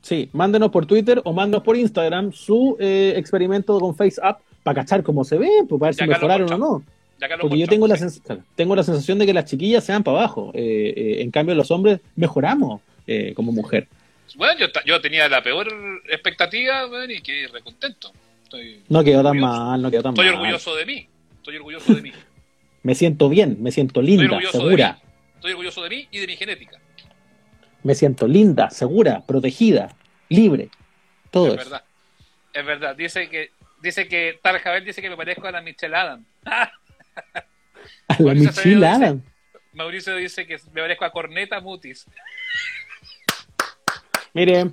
sí, mándenos por Twitter o mándenos por Instagram su eh, experimento con Face App para cachar cómo se ve, pues, para ver Ya si mejoraron o no. Porque yo tengo la, sí. tengo la sensación de que las chiquillas se van para abajo. Eh, eh, en cambio, los hombres mejoramos eh, como mujer. Bueno, yo, yo tenía la peor expectativa bueno, y quedé recontento. Estoy, No quedó tan mal, no quedó tan Estoy mal. orgulloso de mí. Estoy orgulloso de mí. Me siento bien, me siento linda, segura. Estoy orgulloso de mí y de mi genética. Me siento linda, segura, protegida, libre. Todo es eso. verdad. Es verdad. Dice que dice que Tal Javel dice que me parezco a la Michelle Adam. A la Michelle Adam. Mauricio dice que me parezco a Corneta Mutis. Mire,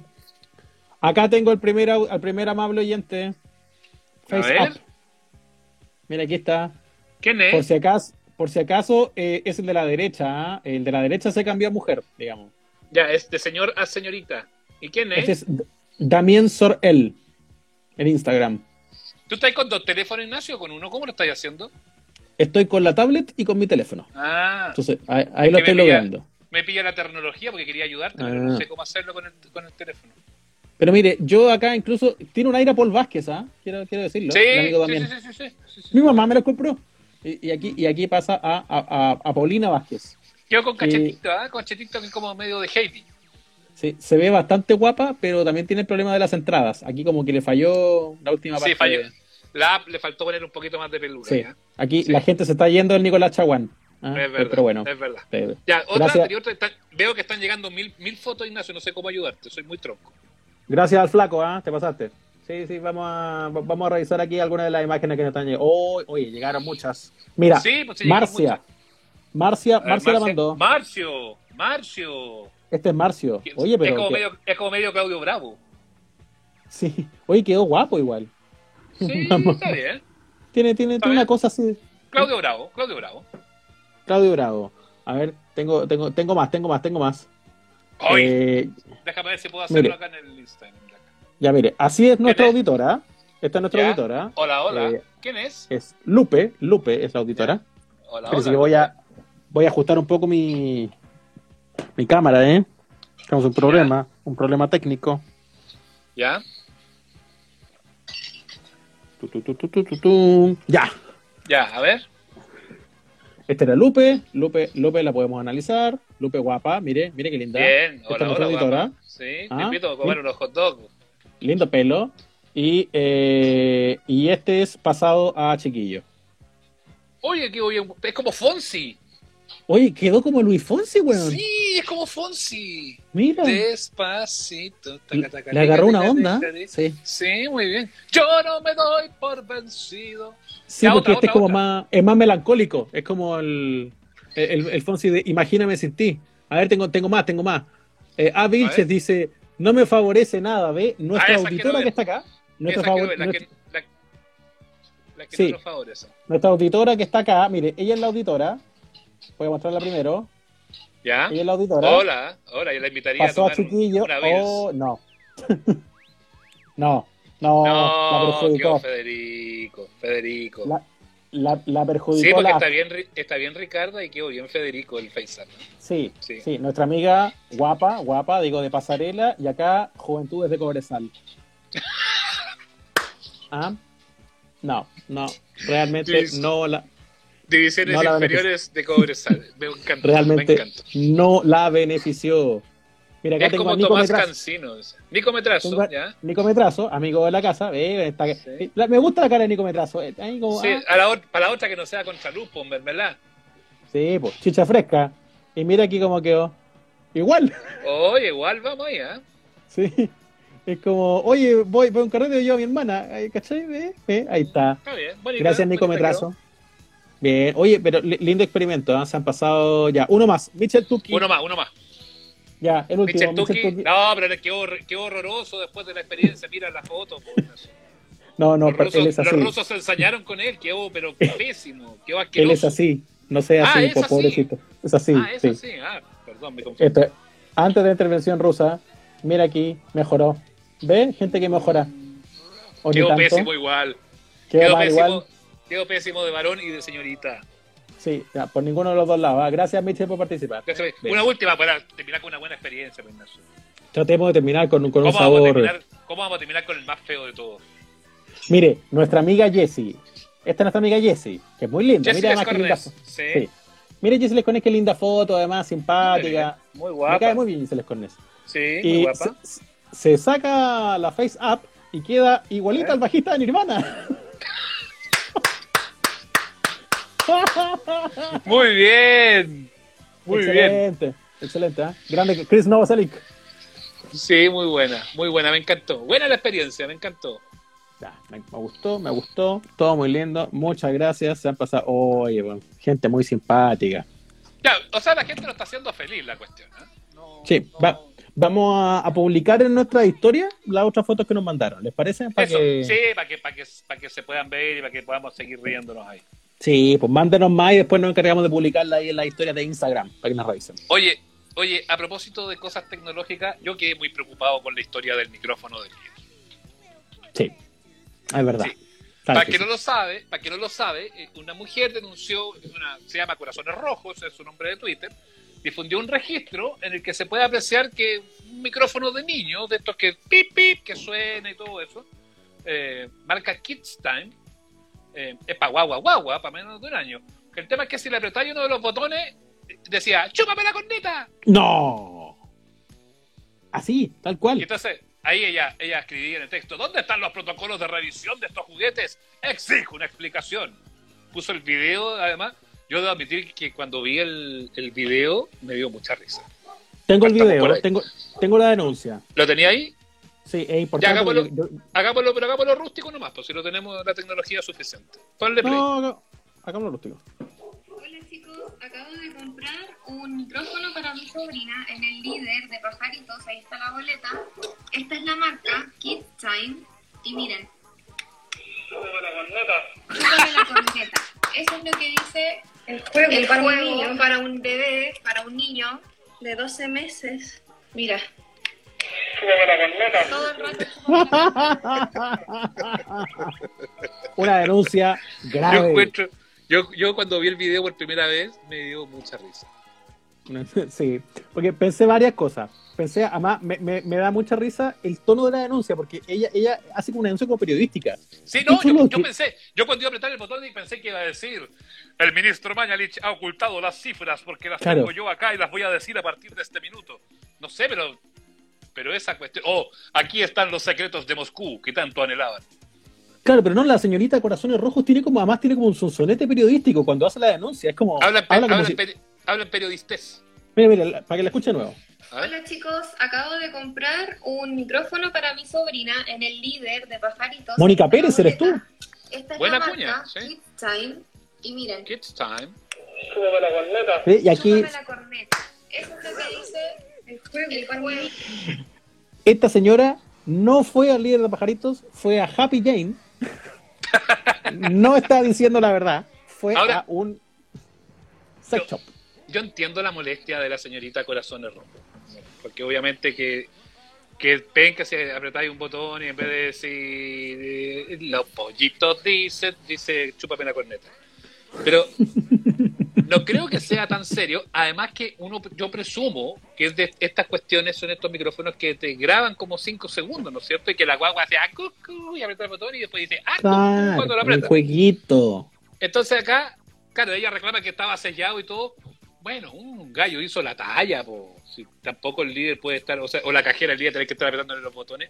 acá tengo el primer, al primer amable oyente. Face ver. Up. Mira, aquí está. ¿Quién Por es? si acaso, por si acaso eh, es el de la derecha. ¿ah? El de la derecha se cambió a mujer, digamos. Ya, es de señor a señorita. ¿Y quién es? Este es Damien Sorel en Instagram. ¿Tú estás con dos teléfonos, Ignacio, o con uno? ¿Cómo lo estás haciendo? estoy con la tablet y con mi teléfono. Ah, Entonces, ahí, ahí lo estoy pilla- logrando. me pilla la tecnología porque quería ayudarte, pero Ah. no sé cómo hacerlo con el, con el teléfono. Pero mire, yo acá incluso tiene un aire a Paul Vázquez, ¿ah? Quiero, quiero decirlo. Sí, amigo sí, también. sí. Mi mamá me lo compró. Y, y aquí, y aquí pasa a, a, a- a Paulina Vázquez. Quedo con cachetito, ¿ah? Con cachetito que como medio de Heidi. Sí, se ve bastante guapa, pero también tiene el problema de las entradas. Aquí como que le falló la última parte. Sí, falló. La app le faltó poner un poquito más de peluca. Sí. ¿ya? Aquí Sí. la gente se está yendo del Nicolás Chaguán. ¿ah? Es verdad. Pero bueno. Es verdad. sí. Ya, otra, otra, veo que están llegando mil, mil fotos, Ignacio. No sé cómo ayudarte. Soy muy tronco. Gracias al flaco, ¿ah? Te pasaste. Sí, sí, vamos a, va- vamos a revisar aquí algunas de las imágenes que nos están llegando. Oh, oye, llegaron muchas. Mira, Sí, pues Marcia. Marcia, ver, Marcia la mandó. Marcio, Marcio. Este es Marcio. Oye, pero. es, como medio, es como medio Claudio Bravo. Sí. Oye, quedó guapo igual. Sí, está bien. Tiene, tiene, tiene una cosa así. Claudio Bravo, Claudio Bravo. Claudio Bravo. A ver, tengo, tengo, tengo más, tengo más, tengo más. Ay, Eh, déjame ver si puedo hacerlo mire. acá en el Instagram. ya mire, así es nuestra es? auditora. Esta es nuestra Ya. auditora. Hola, hola. Eh, ¿Quién es? Es Lupe, Lupe es la auditora. Hola, Pero hola. que voy a, voy a ajustar un poco mi, mi cámara, ¿eh? Tenemos un problema, un problema técnico. ¿Ya? Tu, tu, tu, tu, tu, tu, tu. Ya. Ya, a ver. Esta era Lupe. Lupe, Lupe la podemos analizar. Lupe guapa, mire, mire qué linda. Bien, hola, hola. guapa. Sí, Ah, te invito a comer unos hot dogs. Lindo pelo. Y, eh, y este es pasado a chiquillo. Oye, que oye, es como Fonsi. Oye, quedó como Luis Fonsi, weón. Sí, es como Fonsi. Mira. Despacito. taca, taca, Le agarró una onda. Sí, Sí, muy bien. Yo no me doy por vencido. Sí porque otra, este es como otra. más, es más melancólico. Es como el, el, el Fonsi de Imagíname sin ti. A ver, tengo, tengo más, tengo más. Eh, A. Vilches dice, no me favorece nada, ¿ve? Nuestra Ah, auditora que está acá. Nuestra, la, que, la, la que Sí. no nos favorece. nuestra auditora que está acá, mire, ella es la auditora. Voy a mostrarla primero. ¿Ya? Ella es la auditora. Hola, hola, yo la invitaría Pasó a a tomar un- chiquillo. una vez. Oh, no. no, no, la perjudicó. Federico, Federico. La, la, la sí, perjudicó porque la. está bien, está bien Ricardo y quedó bien Federico el. ¿no? Sí, Sí. sí, nuestra amiga guapa, guapa, digo de pasarela, y acá Juventudes de Cobresal. ¿Ah? No, no, realmente Sí. no la, Divisiones No inferiores de Cobresal. Me encanta, me realmente encanta. no la benefició. Mira, acá Es tengo como a Nico Tomás Metrazo. Cancino. Nico Metrazo, Tengo a- ¿ya? Nico Metrazo, amigo de la casa, ve, está- Sí. la- me gusta la cara de Nico Metrazo. eh, como, Sí, ah, a la para la otra que no sea contra luz, pues, ¿verdad? sí, pues, chicha fresca. Y mira aquí cómo quedó. Igual. Oye, igual vamos ahí, ¿ah? Sí. Es como, oye, voy, voy a un carrete y yo a mi hermana. ¿Cachai? Ve, ve, Ahí está. Está bien. bonita, Gracias, Nico Metrazo. Bien. Oye, pero li- lindo experimento. ¿ah? Se han pasado ya. Uno más. Michel Tuki. Uno más, uno más. Ya, el último. Tuki. No, pero le quedó, quedó horroroso después de la experiencia. Mira la foto. No, no, los, rusos, él es los así. rusos se ensañaron con él. Quedó, pero pésimo. Quedó Él es así. No sea Ah, así, po- así. pobrecito. Es así. Ah, es sí. así. Ah, perdón, me confundí. Esto, antes de la intervención rusa, mira aquí, mejoró. ¿Ve? Gente que mejora. Quedó pésimo igual. Quedó pésimo, igual. quedó pésimo de varón y de señorita. Sí, ya, por ninguno de los dos lados. ah. Gracias, Michel, por participar. Gracias. Una última para terminar con una buena experiencia, pues, Ignacio. Tratemos de terminar con, con un ¿Cómo vamos, a sabor. terminar, ¿Cómo vamos a terminar con el más feo de todos? Mire, nuestra amiga Jessie. Esta es nuestra amiga Jessie, que es muy linda. Jessica Mira, además qué linda Sí. Sí. Mire, Jessie Lescones, qué linda foto, además, simpática. Muy Me guapa. cae muy bien Jessie Lescones. Sí, muy guapa. se, se saca la face up y queda igualita ¿Eh? al bajista de Nirvana. Muy bien. Muy bien. excelente, Excelente, ¿eh? Grande Chris Novoselic. Sí, muy buena. Muy buena, me encantó. Buena la experiencia, me encantó. Ya, me, me gustó, me gustó. Todo muy lindo. Muchas gracias. Se han pasado. Oye, bueno, gente muy simpática. Ya, o sea, la gente lo está haciendo feliz la cuestión. ¿eh? No, Sí, no- va- Vamos a, a publicar en nuestra historia las otras fotos que nos mandaron. ¿Les parece? Para Eso, que... sí, para que, para, que, para que se puedan ver y para que podamos seguir riéndonos ahí. Sí, pues mándenos más y después nos encargamos de publicarla ahí en la historia de Instagram para que nos revisen. Oye, oye, a propósito de cosas tecnológicas, yo quedé muy preocupado con la historia del micrófono del líder. Sí, es verdad. Sí. Para que no lo sabe, para que no lo sabe, eh, una mujer denunció, una, se llama Corazones Rojos, es su nombre de Twitter, difundió un registro en el que se puede apreciar que un micrófono de niño, de estos que pip pip, que suena y todo eso, eh, marca Kids Time, eh, es para guagua guagua, para menos de un año. Que el tema es que si le apretáis uno de los botones, decía, ¡chúpame la corneta! ¡No! Así, tal cual. Y entonces, ahí ella, ella escribía en el texto, ¿dónde están los protocolos de revisión de estos juguetes? Exijo una explicación. Puso el video, además. Yo debo admitir que cuando vi el, el video me dio mucha risa. Tengo el Partamos video, tengo, tengo la denuncia. ¿Lo tenía ahí? Sí, es Ya, importante. hagámoslo, yo- hagámoslo, pero hagámoslo rústico nomás, pues si no tenemos la tecnología suficiente. Ponle play. no, no, hagámoslo rústico. Hola chicos, acabo de comprar un micrófono para mi sobrina en el líder de pajaritos, ahí está la boleta. Esta es la marca Kids Time y miren. Chúpame la corneta. Eso es lo que dice El juego, el para juego un niño para un bebé, para un niño. de 12 meses. Mira, Todo el rato Una denuncia Yo grave. encuentro, yo, yo cuando vi el video por primera vez me dio mucha risa. Sí, porque pensé varias cosas. Pensé, además, me, me, me da mucha risa el tono de la denuncia, porque ella, ella hace como una denuncia como periodística. Sí, no, yo, yo que- pensé, yo cuando iba a apretar el botón y pensé que iba a decir, el ministro Mañalich ha ocultado las cifras porque las Claro. tengo yo acá y las voy a decir a partir de este minuto. No sé, pero, pero esa cuestión, oh, aquí están los secretos de Moscú que tanto anhelaban. Claro, pero no, la señorita Corazones Rojos tiene como, además tiene como un sonsonete periodístico cuando hace la denuncia. Es como. Hablan, habla como si- hablan periodistés. Mira, mira, la- para que la escuche de nuevo. Hola chicos, acabo de comprar un micrófono para mi sobrina en el líder de pajaritos. Mónica la Pérez, ¿eres tú? Esta es Buena la cuña, marca sí. Kids Time y miren. Kids Time. Sí, Y aquí, la corneta. Eso es lo que dice el juego, el juego. esta señora no fue al líder de pajaritos, fue a Happy Jane. No está diciendo la verdad. Fue Ahora- a un sex shop. Yo entiendo la molestia de la señorita Corazones Rojos. Porque obviamente que, que ven que si apretáis un botón y en vez de decir los pollitos dicen, dice chúpame la corneta. Pero no creo que sea tan serio. Además que uno, yo presumo que es de estas cuestiones son estos micrófonos que te graban como 5 segundos, ¿no es cierto? Y que la guagua hace ah, cucú, y aprieta el botón y después dice ah, Claro, cuando lo un aprieta. jueguito. Entonces acá, claro, ella reclama que estaba sellado y todo. Bueno, un gallo hizo la talla, po. Si tampoco el líder puede estar, o sea, o la cajera el líder tiene que estar apretándole los botones.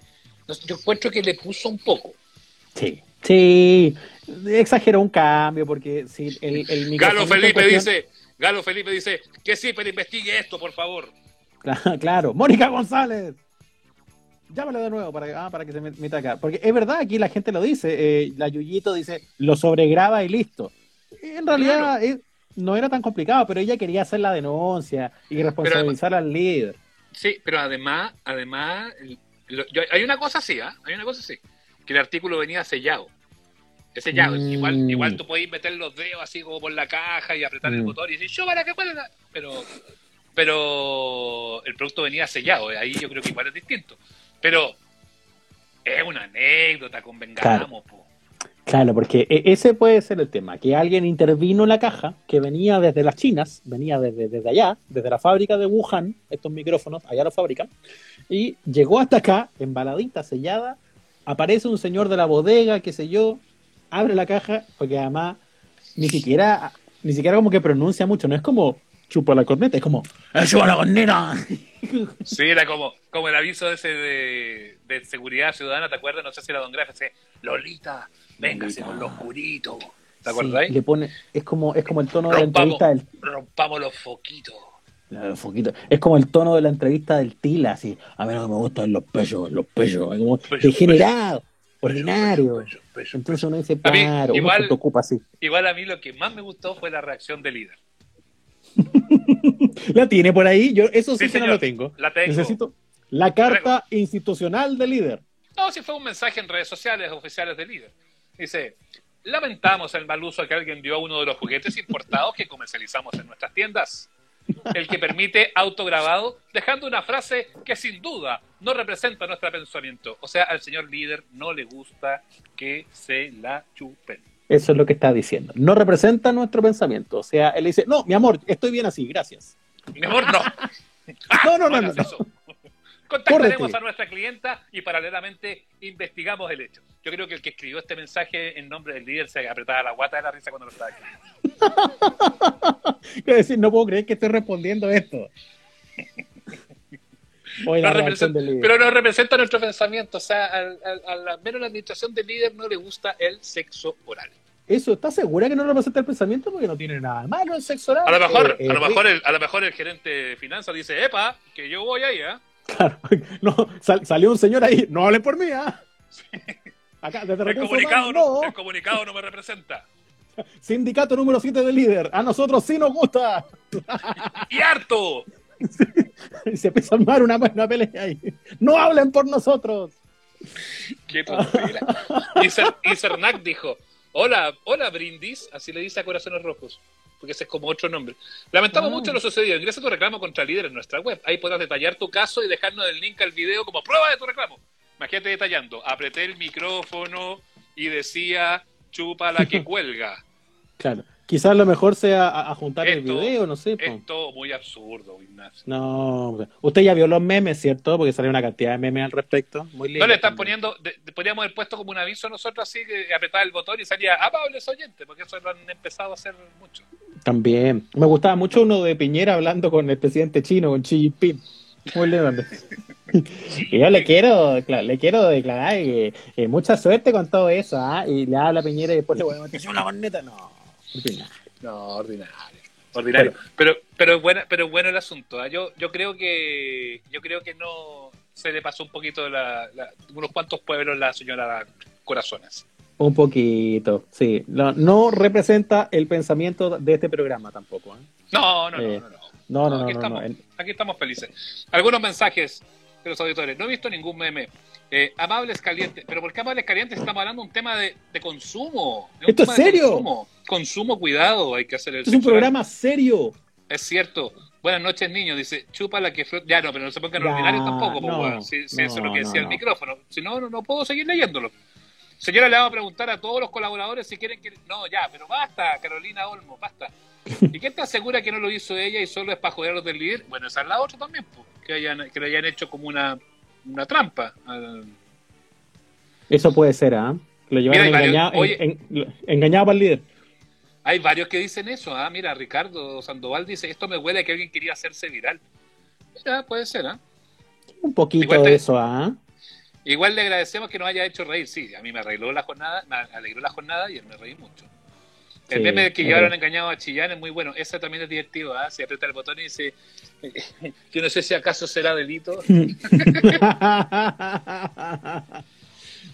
Yo encuentro que le puso un poco. Sí. Sí. Exageró un cambio porque si el, el Galo Felipe cuestión- dice, Galo Felipe dice, que sí, pero investigue esto, por favor. Claro, claro. Mónica González. Llámala de nuevo para, que- ah, para que se me- meta acá. Porque es verdad, aquí la gente lo dice. eh, la Yuyito dice, lo sobregraba y listo. En realidad Claro. No era tan complicado, pero ella quería hacer la denuncia y responsabilizar al líder. Sí, pero además, además, el- lo- yo- hay una cosa así, ¿ah? Hay una cosa así, que el artículo venía sellado. Es sellado, Mm. igual, igual tú podés meter los dedos así como por la caja y apretar el Mm. botón y decir, yo para que pueda, pero, pero el producto venía sellado, eh, ahí yo creo que igual es distinto. Pero es una anécdota, convengamos, po. Claro, porque e- ese puede ser el tema, que alguien intervino en la caja que venía desde las chinas, venía desde, desde allá, desde la fábrica de Wuhan, estos micrófonos, allá los fabrican, y llegó hasta acá, embaladita, sellada, aparece un señor de la bodega, qué sé yo, abre la caja, porque además ni siquiera, ni siquiera como que pronuncia mucho, no es como chupa la corneta, es como "Eh, chupa la corneta. Sí, era como, como el aviso ese de, de seguridad ciudadana, ¿te acuerdas? No sé si era Don Graf, ese, Lolita, véngase con lo oscurito. ¿Te Sí, acordáis? le pone, es como, es como el tono de la entrevista del rompamos los foquitos. Claro, foquito. Es como el tono de la entrevista del Tila, así. A mí no me gustan los pechos, los pechos. es Como Pecho, degenerado, ordinario. Pecho, Entonces uno dice, mí, claro, uno igual- se así. Igual a mí lo que más me gustó fue la reacción del líder. ¿La tiene por ahí? Yo eso sí, Sí, que no lo tengo. La tengo. Necesito la carta institucional del líder. No, si fue un mensaje en redes sociales oficiales del líder. Dice, lamentamos el mal uso que alguien dio a uno de los juguetes importados que comercializamos en nuestras tiendas. el que permite autograbado, dejando una frase que sin duda no representa nuestro pensamiento. O sea, al señor líder no le gusta que se la chupen. Eso es lo que está diciendo. No representa nuestro pensamiento. O sea, él dice, no, mi amor, estoy bien así, gracias. Mi amor, no. No, no, no, no. Contactaremos Córrete. a nuestra clienta y paralelamente investigamos el hecho. Yo creo que el que escribió este mensaje en nombre del líder se apretaba la guata de la risa cuando lo estaba escribiendo. Quiero decir, no puedo creer que esté respondiendo esto. Hoy No pero no representa nuestro pensamiento. O sea, al, al- a la, menos la administración del líder no le gusta el sexo oral. Eso, ¿estás segura que no representa el pensamiento? Porque no tiene nada malo el sexo oral. A lo mejor, Eh, a lo eh, mejor, el, a lo mejor el gerente de finanzas dice, epa, que yo voy ahí, ¿eh? Claro, no, sal- salió un señor ahí, no hablen por mí, ¿ah? Acá, desde El comunicado, humanos, no, el comunicado no me representa. Sindicato número 7 del líder, a nosotros sí nos gusta. ¡Y harto! Se empieza a armar una buena pelea ahí. No hablen por nosotros. ¡Qué! Y, Cer- y Cernac dijo, hola, hola Brindis, así le dice a Corazones Rojos, porque ese es como otro nombre. Lamentamos Ah. mucho lo sucedido. Ingresa tu reclamo contra el líder en nuestra web. Ahí podrás detallar tu caso y dejarnos el link al video como prueba de tu reclamo. Imagínate detallando. Apreté el micrófono y decía, chupa la que cuelga. Claro, quizás lo mejor sea a, a juntar el video, no sé. Es todo muy absurdo, Ignacio. No, usted ya vio los memes, ¿cierto? Porque salió una cantidad de memes al respecto. Muy No lindo le están también. poniendo, de- podríamos haber puesto como un aviso nosotros así, que apretaba el botón y salía amables oyentes, porque eso lo han empezado a hacer mucho. También. Me gustaba mucho uno de Piñera hablando con el presidente chino, con Xi Jinping. Muy lindo. Y yo le quiero, le quiero declarar que eh, mucha suerte con todo eso, ¿ah? Y le habla a Piñera y después le vuelve a meter una corneta. No, ordinario. No, ordinario. Ordinario. Pero, pero, bueno, pero bueno el asunto. ¿ah? Yo, yo creo que, yo creo que no se le pasó un poquito la, la- unos cuantos pueblos la señora Corazones. Un poquito, sí. No, no representa el pensamiento de este programa tampoco. ¿eh? No, no, Eh, no, no, no. No, no, no, aquí, no, estamos, no. Aquí estamos felices. Algunos mensajes de los auditores. No he visto ningún meme. Eh, amables calientes. Pero ¿por qué amables calientes? Estamos hablando de un tema de, de consumo. un ¿Esto es de serio? Consumo. Consumo, cuidado. Hay que hacer el es un programa serio. Es cierto. Buenas noches, niños. Dice, chupa la que. Ya no, pero no se pongan Ya, ordinarios tampoco, pues, no, si, si eso es lo que decía no, el no. micrófono. Si no, no, no puedo seguir leyéndolo. Señora, le vamos a preguntar a todos los colaboradores si quieren que. No, ya, pero basta, Carolina Olmo, basta. ¿Y qué está segura que no lo hizo ella y solo es para joder a los del líder? Bueno, esa es la otra también, pues, que, hayan, que le hayan hecho como una, una trampa. Eso puede ser, ¿ah? Lo llevaron Mira, varios- engañado, oye. en- en- engañado para el líder. Hay varios que dicen eso. Ah, mira, Ricardo Sandoval dice: Esto me huele a que alguien quería hacerse viral. Mira, puede ser, ¿ah? Un poquito Igual de eso, ¿ah? Igual le agradecemos que nos haya hecho reír. Sí, a mí me arregló la jornada, me alegró la jornada y él me reí mucho. El Sí, meme del que llevaron engañado a Chillán es muy bueno. Ese también es divertido. ¿ah? Se aprieta el botón y dice: Yo no sé si acaso será delito.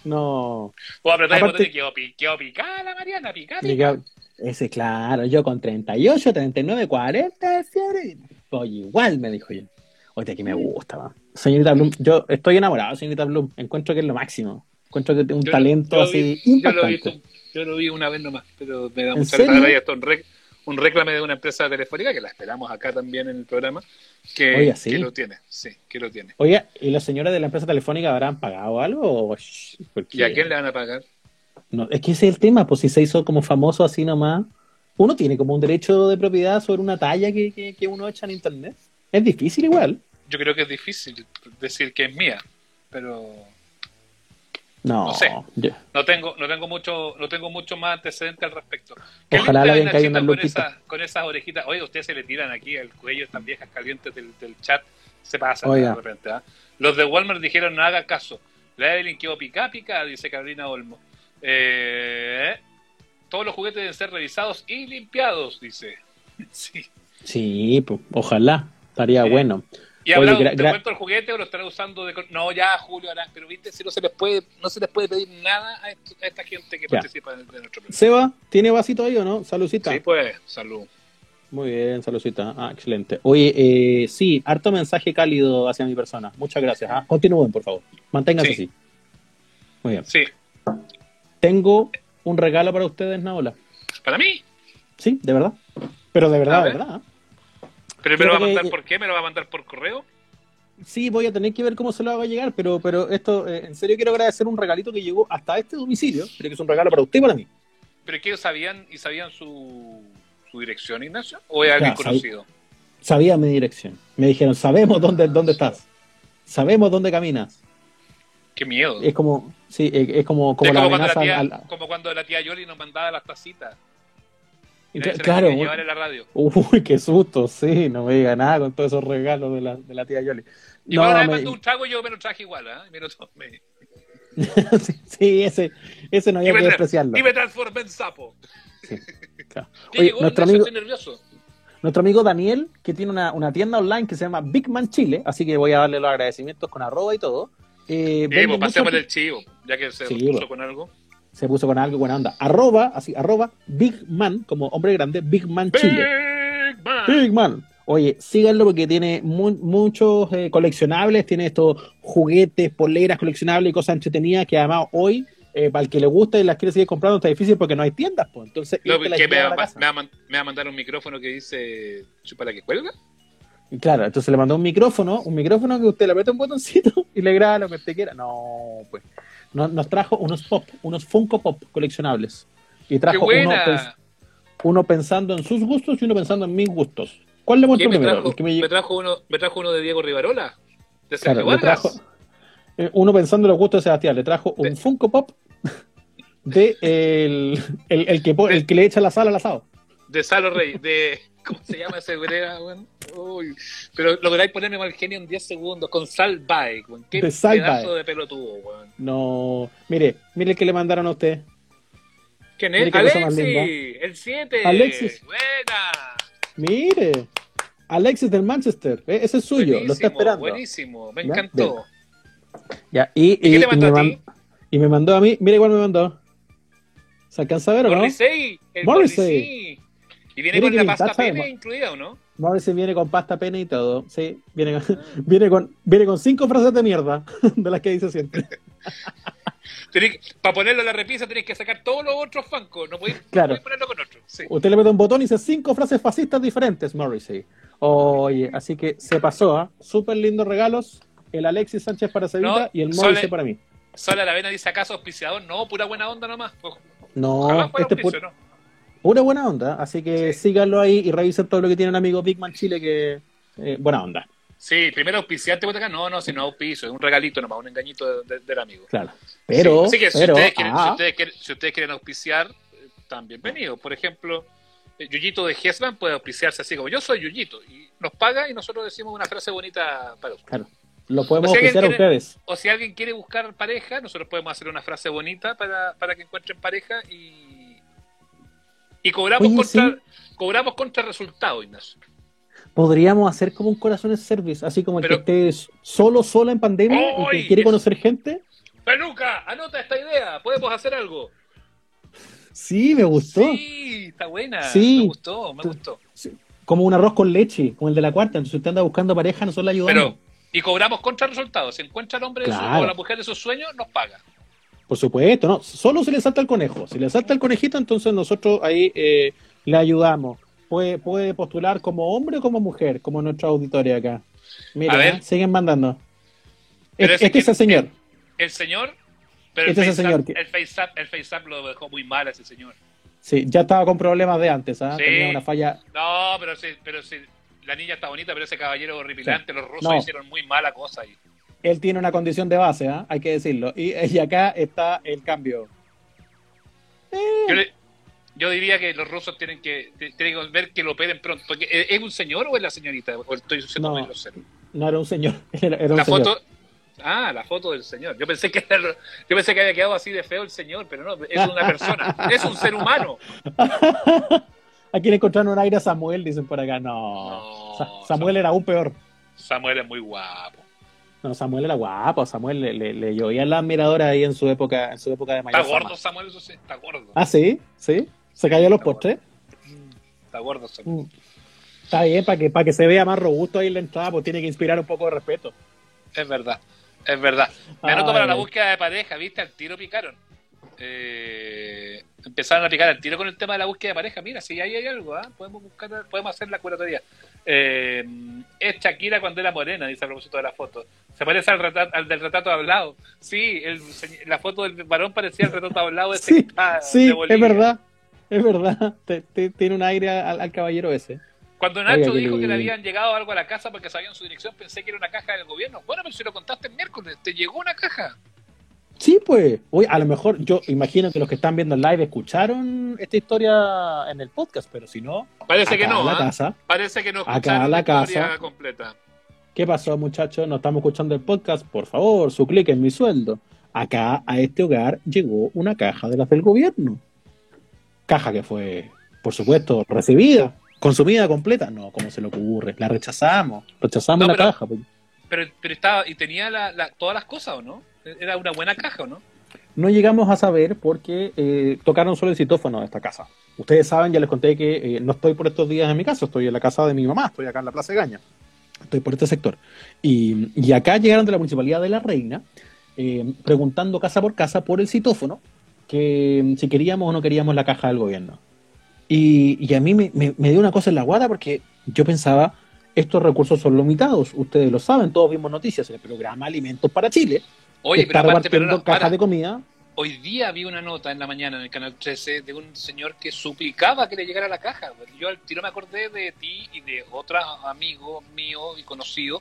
no. O apretar el botón y quedó, quedó picada la Mariana, picada. Diga, ese, claro, yo con 38, 39, 40 de fiebre. Pues igual, me dijo yo. Oye, aquí me gusta, va. Señorita Bloom, yo estoy enamorado, señorita Bloom. Encuentro que es lo máximo. Encuentro que tiene un Yo- talento yo así vi- Yo lo, vi, impactante. Yo lo vi una vez nomás, pero me da ¿En mucha rabia esto. Un, rec- un reclame de una empresa telefónica que la esperamos acá también en el programa. Que, Oiga, ¿sí? que lo tiene, sí, que lo tiene. Oye, ¿y los señores de la empresa telefónica habrán pagado algo? porque- ¿Y a quién le van a pagar? No, es que ese es el tema, pues si se hizo como famoso así nomás, uno tiene como un derecho de propiedad sobre una talla que, que, que uno echa en internet. Es difícil igual. Yo creo que es difícil decir que es mía, pero No, No sé. yo- no tengo, no tengo mucho, no tengo mucho más antecedente al respecto. Ojalá hay hayan caído Nachito unas con, esa- con esas orejitas. Oye, ustedes se le tiran aquí al cuello estas viejas calientes del, del chat. Se pasan Oiga. de repente. ¿ah? Los de Walmart dijeron no haga caso. La Evelyn quedó pica pica, dice Carolina Olmo. Eh, todos los juguetes deben ser revisados y limpiados, dice. Sí. sí, pues, ojalá, estaría Sí. bueno. ¿Y Oye, habrá gra- devuelto el juguete o lo estará usando de... No, ya, Julio Arán, pero viste, si no se les puede, no se les puede pedir nada a, esto- a esta gente que Ya. participa de, de nuestro programa. Seba, ¿tiene vasito ahí o no? Saludcita. Sí, pues, salud. Muy bien, saludcita. Ah, excelente. Oye, eh, sí, harto mensaje cálido hacia mi persona. Muchas gracias. ¿ah? Continúen, por favor. Manténganse Sí. así. Muy bien. Sí, Tengo un regalo para ustedes, Naola. para mí. Sí, de verdad. Pero de verdad, de ver. verdad. ¿Pero me lo va a que- mandar por qué? ¿Me lo va a mandar por correo? Sí, voy a tener que ver cómo se lo haga llegar, pero, pero esto, eh, en serio quiero agradecer un regalito que llegó hasta este domicilio. Creo que es un regalo para usted y para mí. ¿Pero qué sabían y sabían su, su dirección, Ignacio? ¿O es alguien conocido? Sabía mi dirección. Me dijeron, sabemos dónde, dónde estás. Sabemos dónde caminas. Qué miedo. Es como, sí, es es como, como Es la como, cuando la tía, al- como cuando la tía Yoli nos mandaba las tacitas. Y Cla- nadie se las claro, llevar en la radio. Uy, qué susto, sí, no me diga nada con todos esos regalos de la, de la tía Yoli. Igual No, me- mandó un trago y yo me lo traje igual. Me lo tomé. sí, sí, ese, ese no había Y que despreciarlo. Y me transformé en sapo. Claro. ¿Qué Oye, llegó, nuestro amigo, nervioso. nuestro amigo Daniel, que tiene una, una tienda online que se llama Big Man Chile, así que voy a darle los agradecimientos con arroba y todo. Eh, Sí, pues pasemos mucho- el chivo, ya que se Sí, puso pues. con algo. Se puso con algo buena onda. Arroba, así, arroba Big Man, como hombre grande, Big Man Chile. Big Man. Big Man. Oye, síganlo porque tiene mu- muchos eh, coleccionables, tiene estos juguetes, poleras coleccionables y cosas entretenidas que además hoy, eh, para el que le gusta y las quiere seguir comprando, está difícil porque no hay tiendas, pues. Entonces, No, que me, va, me va me va a mandar un micrófono que dice chupa la que cuelga. Claro, entonces le mandó un micrófono, un micrófono que usted le aprieta un botoncito y le graba lo que usted quiera. No, pues. No- nos trajo unos pop, unos Funko Pop coleccionables. Y ¡Qué trajo uno, pens- uno pensando en sus gustos y uno pensando en mis gustos. ¿Cuál le muestro ¿Qué me primero? trajo, me trajo uno, me trajo uno de Diego Rivarola. De Claro, trajo, eh, uno pensando en los gustos de Sebastián, le trajo un De- Funko Pop de el, el, el que, el que le echa la sal al asado. De Salo Rey. De, ¿Cómo se llama ese brega, weón? Uy, Pero lográis ponerme mal genio en 10 segundos con Sal Bike, weón. Qué De Sal pedazo Bike. de pelotudo, weón. No, mire, mire el que le mandaron a usted. ¿Quién es? qué cosa más Alexis, linda. el 7. Alexis. Buena. Mire, Alexis del Manchester, eh, ese es suyo, lo está Buenísimo, esperando. Buenísimo, me encantó. Ya, y, ¿Y qué te mandó a ti? y me mandó a mí, mira igual me mandó. ¿Se alcanza a ver o no? Morrissey, el Morrissey. Morrissey. Y viene con la pasta pene incluida, ¿o no? Morrissey viene con pasta pena y todo. Sí, viene con, viene con, viene con cinco frases de mierda, de las que dice siempre. Para ponerlo en la repisa tenés que sacar todos los otros fancos. No podéis, no Claro. ponerlo con otro. Sí. Usted le mete un botón y dice cinco frases fascistas diferentes, Morrissey. Oye, así que se pasó, ¿ah? Súper lindos regalos. El Alexis Sánchez para No, y el Morrissey para mí. Sola la vena dice acaso auspiciador. No, pura buena onda nomás. No, este auspicio, ¿no? Pura buena onda. Así que Sí. síganlo ahí y revisen todo lo que tienen amigos Big Man Chile, que eh, buena onda. Sí, primero auspiciante acá. No, no, si no auspicio, es un regalito nomás, un engañito de- de- del amigo. Claro. Pero, Sí, así que si, pero, ustedes quieren, si, ah, ustedes quieren, si ustedes quieren auspiciar, eh, están bienvenidos. Por ejemplo, eh, Yuyito de Gesman puede auspiciarse así como yo soy Yuyito. Y nos paga y nosotros decimos una frase bonita para usted. claro, lo podemos O si a ustedes. O si alguien quiere buscar pareja, nosotros podemos hacer una frase bonita para, para que encuentren pareja y, y cobramos Oye, contra sí. cobramos contra resultado, Ignacio. Podríamos hacer como un corazones service, así como el Pero- que esté solo, sola en pandemia y que quiere Eso. conocer gente. Peluca, anota esta idea, podemos hacer algo. Sí, me gustó. Sí, está buena. Sí. Me gustó, me gustó. Como un arroz con leche, como el de la cuarta. Entonces usted anda buscando pareja, nosotros le ayudamos. Pero, y cobramos contra resultados. Si encuentra el hombre de su- Claro. o la mujer de sus sueños, nos paga. Por supuesto, no. Solo se le salta el conejo. Si le salta el conejito, entonces nosotros ahí eh, le ayudamos. Puede, puede postular como hombre o como mujer, como nuestra auditoria acá. Mira, A ver. ¿eh? siguen mandando. Pero Es, ese es que- señor. El señor, pero el Este es el señor up, que- el face up, el face up lo dejó muy mal a ese señor. Sí, ya estaba con problemas de antes, ¿ah? Sí. Tenía una falla. No, pero sí, pero sí, la niña está bonita, pero ese caballero horripilante, los rusos No. hicieron muy mala cosa ahí. Él tiene una condición de base, ¿ah? Hay que decirlo. Y, y acá está el cambio. Yo, le- yo diría que los rusos tienen que, tienen que ver que lo operen pronto. Porque, ¿Es un señor o es la señorita? ¿O estoy No. No era un señor, era, era un La señor. foto. Ah, la foto del señor. Yo pensé que era- yo pensé que había quedado así de feo el señor, pero no, es una persona, es un ser humano. Aquí le encontraron un aire a Samuel, dicen por acá. No. No, Sa- Samuel era aún peor. Samuel es muy guapo. No, Samuel era guapo. Samuel le, le, le llovía la admiradora ahí en su época, en su época de Está mayor gordo fama. Samuel, eso sí, está gordo. Ah, sí, sí. Se cayó los Está postres. Está gordo Samuel. Mm. Está bien, para que, para que se vea más robusto ahí en la entrada, pues tiene que inspirar un poco de respeto. Es verdad, es verdad. Me anoto para la búsqueda de pareja, ¿viste? Al tiro picaron. eh, empezaron a picar al tiro con el tema de la búsqueda de pareja. Mira, si ahí hay algo, ¿ah? podemos buscar, podemos hacer la curatoría. Eh, es Shakira cuando era morena, dice a propósito de la foto. Se parece al, retrato, al del retrato hablado. Sí, el, la foto del varón parecía el retrato hablado de Sí, sí es verdad, es verdad. Te- te- tiene un aire al, al caballero ese. Cuando Nacho Oiga, dijo que le- habían llegado algo a la casa porque sabían su dirección, pensé que era una caja del gobierno. Bueno, pero si lo contaste el miércoles, te llegó una caja. Sí, pues. Oye, a lo mejor yo imagino que los que están viendo el live escucharon esta historia en el podcast, pero si no, Parece que no, en la ¿ah? casa. Parece que no Acá la casa. completa. ¿Qué pasó, muchachos? No estamos escuchando el podcast. Por favor, su clic en mi sueldo. Acá a este hogar llegó una caja de las del gobierno. Caja que fue, por supuesto, recibida, consumida completa. No, ¿cómo se le ocurre? La rechazamos. Rechazamos No, la pero- caja. pues. Pero, pero estaba, y tenía la, la- todas las cosas, ¿o no? Era una buena caja, ¿o no? No llegamos a saber porque eh, tocaron solo el citófono de esta casa. Ustedes saben, ya les conté que eh, no estoy por estos días en mi casa, estoy en la casa de mi mamá, estoy acá en la Plaza de Gaña. Estoy por este sector. Y, y acá llegaron de la Municipalidad de La Reina eh, preguntando casa por casa por el citófono que mm, si queríamos o no queríamos la caja del gobierno. Y, y a mí me, me- me dio una cosa en la guarda porque yo pensaba, estos recursos son limitados, ustedes lo saben, todos vimos noticias, el programa Alimentos para Chile, Oye, pero aparte, pero para, de comida hoy día vi una nota en la mañana en el canal 13 de un señor que suplicaba que le llegara la caja. Yo al tiro me acordé de ti y de otros amigos míos y conocidos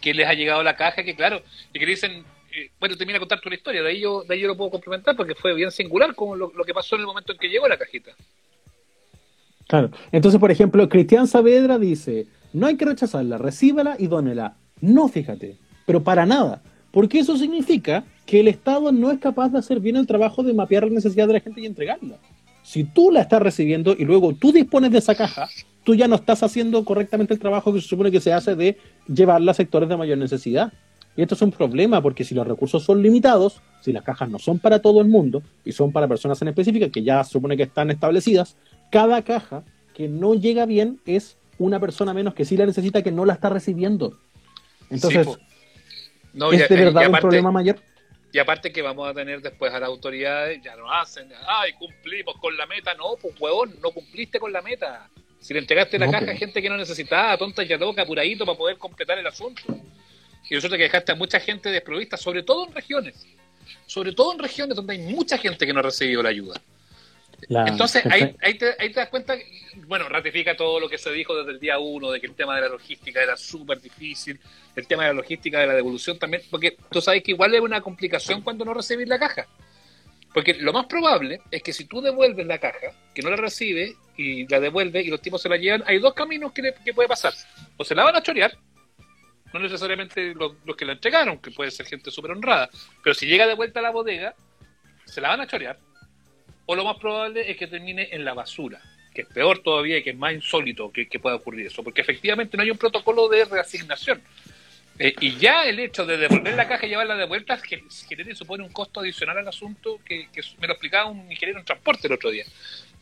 que les ha llegado la caja, que claro, y que dicen, eh, bueno, termina de contar tu historia, de ahí, yo, de ahí yo lo puedo complementar porque fue bien singular como lo, lo que pasó en el momento en que llegó la cajita. Claro. Entonces, por ejemplo, Cristian Saavedra dice, no hay que rechazarla, recíbala y dónela. No, fíjate, pero para nada. Porque eso significa que el Estado no es capaz de hacer bien el trabajo de mapear la necesidad de la gente y entregarla. Si tú la estás recibiendo y luego tú dispones de esa caja, tú ya no estás haciendo correctamente el trabajo que se supone que se hace de llevarla a sectores de mayor necesidad. Y esto es un problema porque si los recursos son limitados, si las cajas no son para todo el mundo y son para personas en específica que ya se supone que están establecidas, cada caja que no llega bien es una persona menos que sí la necesita que no la está recibiendo. Entonces, Sí. No, ¿es y- de y verdad un aparte- problema mayor? Y aparte que vamos a tener después a las autoridades, ya no hacen, ay, cumplimos con la meta, no, pues huevón, no cumpliste con la meta. Si le entregaste la No, caja pues. a gente que no necesitaba, tonta y ya loca, apuradito para poder completar el asunto. Y resulta que dejaste a mucha gente desprovista, sobre todo en regiones. Sobre todo en regiones donde hay mucha gente que no ha recibido la ayuda. La- Entonces, ahí, ahí, te, ahí te das cuenta, bueno, ratifica todo lo que se dijo desde el día uno, de que el tema de la logística era súper difícil, el tema de la logística de la devolución también, porque tú sabes que igual es una complicación cuando no recibes la caja. Porque lo más probable es que si tú devuelves la caja, que no la recibes y la devuelves y los tipos se la llevan, hay dos caminos que, le- que puede pasar. O se la van a chorear, no necesariamente los, los que la entregaron, que puede ser gente súper honrada, pero si llega de vuelta a la bodega, se la van a chorear o lo más probable es que termine en la basura, que es peor todavía y que es más insólito que, que pueda ocurrir eso, porque efectivamente no hay un protocolo de reasignación. Eh, y ya el hecho de devolver la caja y llevarla de vuelta genera y supone un costo adicional al asunto que, que me lo explicaba un ingeniero en transporte el otro día,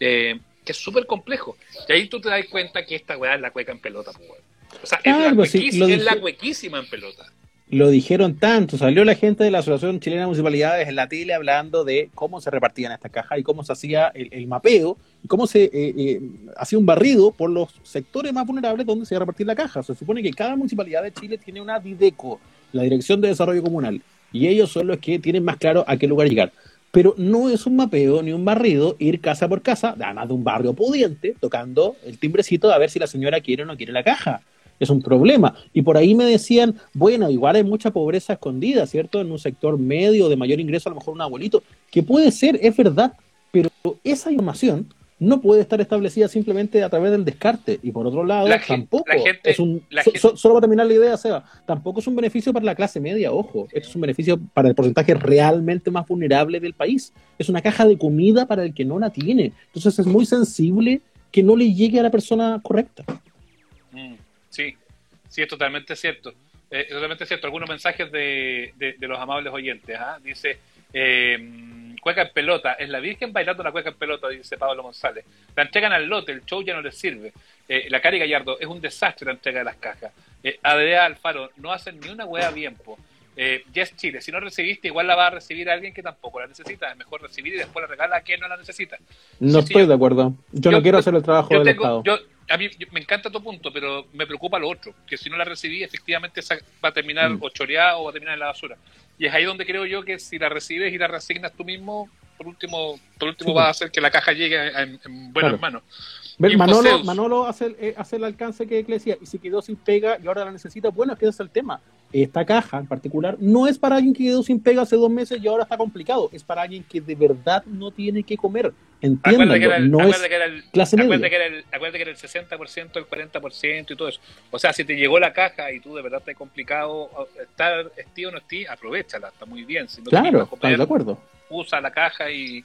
eh, que es súper complejo. Y ahí tú te das cuenta que esta weá es la cueca en pelota. pues. O sea, es, la Claro, pues sí, es la cuequísima en pelota. Lo dijeron tanto, salió la gente de la Asociación Chilena de Municipalidades en la tele hablando de cómo se repartían estas cajas y cómo se hacía el, mapeo y cómo se eh, eh, hacía un barrido por los sectores más vulnerables donde se iba a repartir la caja. Se supone que cada municipalidad de Chile tiene una DIDECO, la Dirección de Desarrollo Comunal, y ellos son los que tienen más claro a qué lugar llegar. Pero no es un mapeo ni un barrido ir casa por casa, además de un barrio pudiente, tocando el timbrecito a ver si la señora quiere o no quiere la caja es un problema. Y por ahí me decían, bueno, igual hay mucha pobreza escondida, ¿cierto? En un sector medio de mayor ingreso, a lo mejor un abuelito, que puede ser, es verdad, pero esa información no puede estar establecida simplemente a través del descarte. Y por otro lado, La tampoco la gente- es un... la so- solo para terminar la idea, Seba, tampoco es un beneficio para la clase media, ojo. Esto es un beneficio para el porcentaje realmente más vulnerable del país. Es una caja de comida para el que no la tiene. Entonces es muy sensible que no le llegue a la persona correcta. Mm, sí, sí, es totalmente cierto. Eh, es totalmente cierto. Algunos mensajes de, de- los amables oyentes. ¿ah? Dice, eh, cueca en pelota. Es la Virgen bailando la cueca en pelota, dice Pablo González. La entregan al lote, el show ya no les sirve. Eh, la Cari Gallardo, es un desastre la entrega de las cajas. Eh, Alfaro, no hacen ni una hueá bien, po. Eh, Yes Chile, si no recibiste, igual la va a recibir alguien que tampoco la necesita. Es mejor recibir y después la regala a quien no la necesita. No Sí, estoy de acuerdo. Yo, yo- no quiero hacer el trabajo Yo del tengo, Estado. yo, a mí me encanta tu punto, pero me preocupa lo otro, que si no la recibí, efectivamente va a terminar Mm. o choreada o va a terminar en la basura. Y es ahí donde creo yo que si la recibes y la resignas tú mismo, por último, por último Sí, va pues. a hacer que la caja llegue en, en buenas Claro. manos. Manolo. Manolo hace, el, eh, hace el alcance que, que le decía, y si quedó sin pega y ahora la necesita, bueno, es que ese es el tema. Esta caja en particular no es para alguien que quedó sin pega hace dos meses y ahora está complicado, es para alguien que de verdad no tiene que comer. Acuérdate que era Entiéndanlo, el, no acuérdate es que era el- clase acuérdate media. que era el- acuérdate que era el 60%, el 40% y todo eso. O sea, si te llegó la caja y tú de verdad estás complicado, estar estío o no estío, aprovechala, está muy bien. Si no Claro, estoy de acuerdo. Usa la caja y,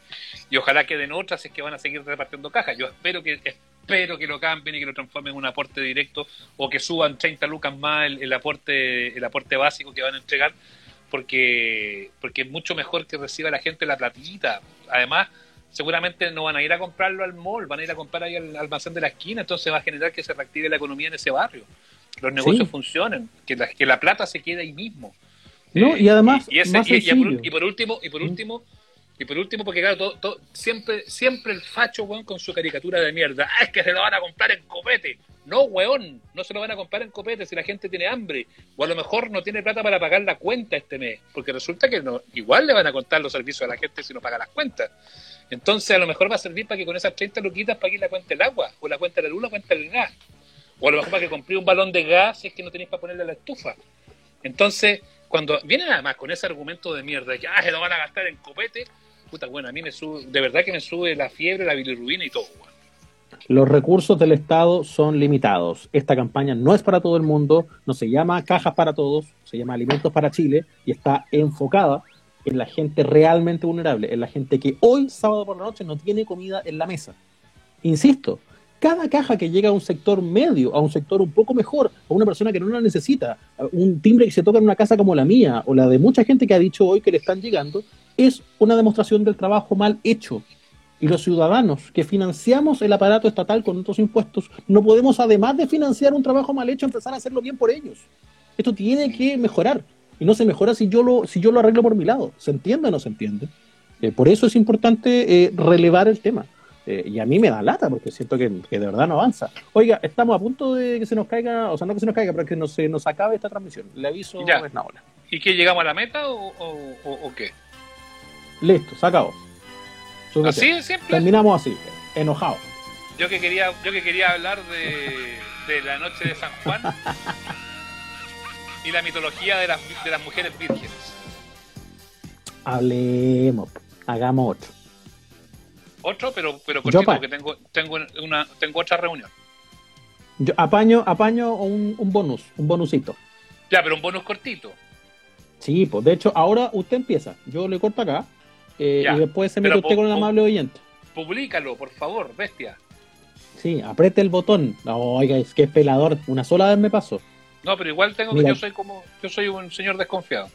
y ojalá queden otras es que van a seguir repartiendo cajas. Yo espero que espero que lo cambien y que lo transformen en un aporte directo o que suban 30 lucas más el, el aporte el aporte básico que van a entregar porque porque es mucho mejor que reciba la gente la platita. Además, seguramente no van a ir a comprarlo al mall, van a ir a comprar ahí al almacén de la esquina, entonces va a generar que se reactive la economía en ese barrio. Los negocios Sí. funcionen, que la, que la plata se quede ahí mismo. No, y además, y, ese- más y- y por, sencillo. y por último, y por último, y por último, porque claro, todo, todo- siempre, siempre el facho, weón, con su caricatura de mierda. Ah, es que se lo van a comprar en copete. No, weón, no se lo van a comprar en copete si la gente tiene hambre. O a lo mejor no tiene plata para pagar la cuenta este mes. Porque resulta que no, igual le van a contar los servicios a la gente si no paga las cuentas. Entonces a lo mejor va a servir para que con esas 30 luquitas pague la cuenta del agua, o la cuenta de la luz, la cuenta del gas. O a lo mejor para que compré un balón de gas si es que no tenéis para ponerle a la estufa. Entonces, cuando vienen además con ese argumento de mierda, ah, se lo van a gastar en copete, puta, bueno, a mí me sube, de verdad que me sube la fiebre, la bilirrubina y todo, weón. Los recursos del Estado son limitados. Esta campaña no es para todo el mundo, no se llama Cajas para Todos, se llama Alimentos para Chile y está enfocada en la gente realmente vulnerable, en la gente que hoy, sábado por la noche, no tiene comida en la mesa. Insisto, cada caja que llega a un sector medio, a un sector un poco mejor, a una persona que no la necesita, un timbre que se toca en una casa como la mía o la de mucha gente que ha dicho hoy que le están llegando, es una demostración del trabajo mal hecho. Y los ciudadanos que financiamos el aparato estatal con otros impuestos, no podemos, además de financiar un trabajo mal hecho, empezar a hacerlo bien por ellos. Esto tiene que mejorar. Y no se mejora si yo lo, si yo lo arreglo por mi lado. ¿Se entiende o no se entiende? Eh, por eso es importante eh, relevar el tema. Eh, y a mí me da lata porque siento que, que de verdad no avanza. Oiga, estamos a punto de que se nos caiga, o sea, no que se nos caiga, pero que no se nos acabe esta transmisión. Le aviso Ya. es Naola. ¿Y que llegamos a la meta o, o, qué? Listo, se acabó. Así de simple. Terminamos así, enojado. Yo que quería, yo que quería hablar de, de la noche de San Juan y la mitología de las, de las mujeres vírgenes. Hablemos, hagamos otro. Otro, pero, pero cortito, porque tengo, tengo, una, tengo otra reunión. Yo apaño, apaño un, un bonus, un bonusito. Ya, pero un bonus cortito. Sí, pues de hecho, ahora usted empieza. Yo le corto acá eh, Ya, y después se mete usted con el po- amable oyente. Publícalo, por favor, bestia. Sí, apriete el botón. No, oiga, es que es pelador. Una sola vez me pasó. No, pero igual tengo Mira. que yo soy como, yo soy un señor desconfiado.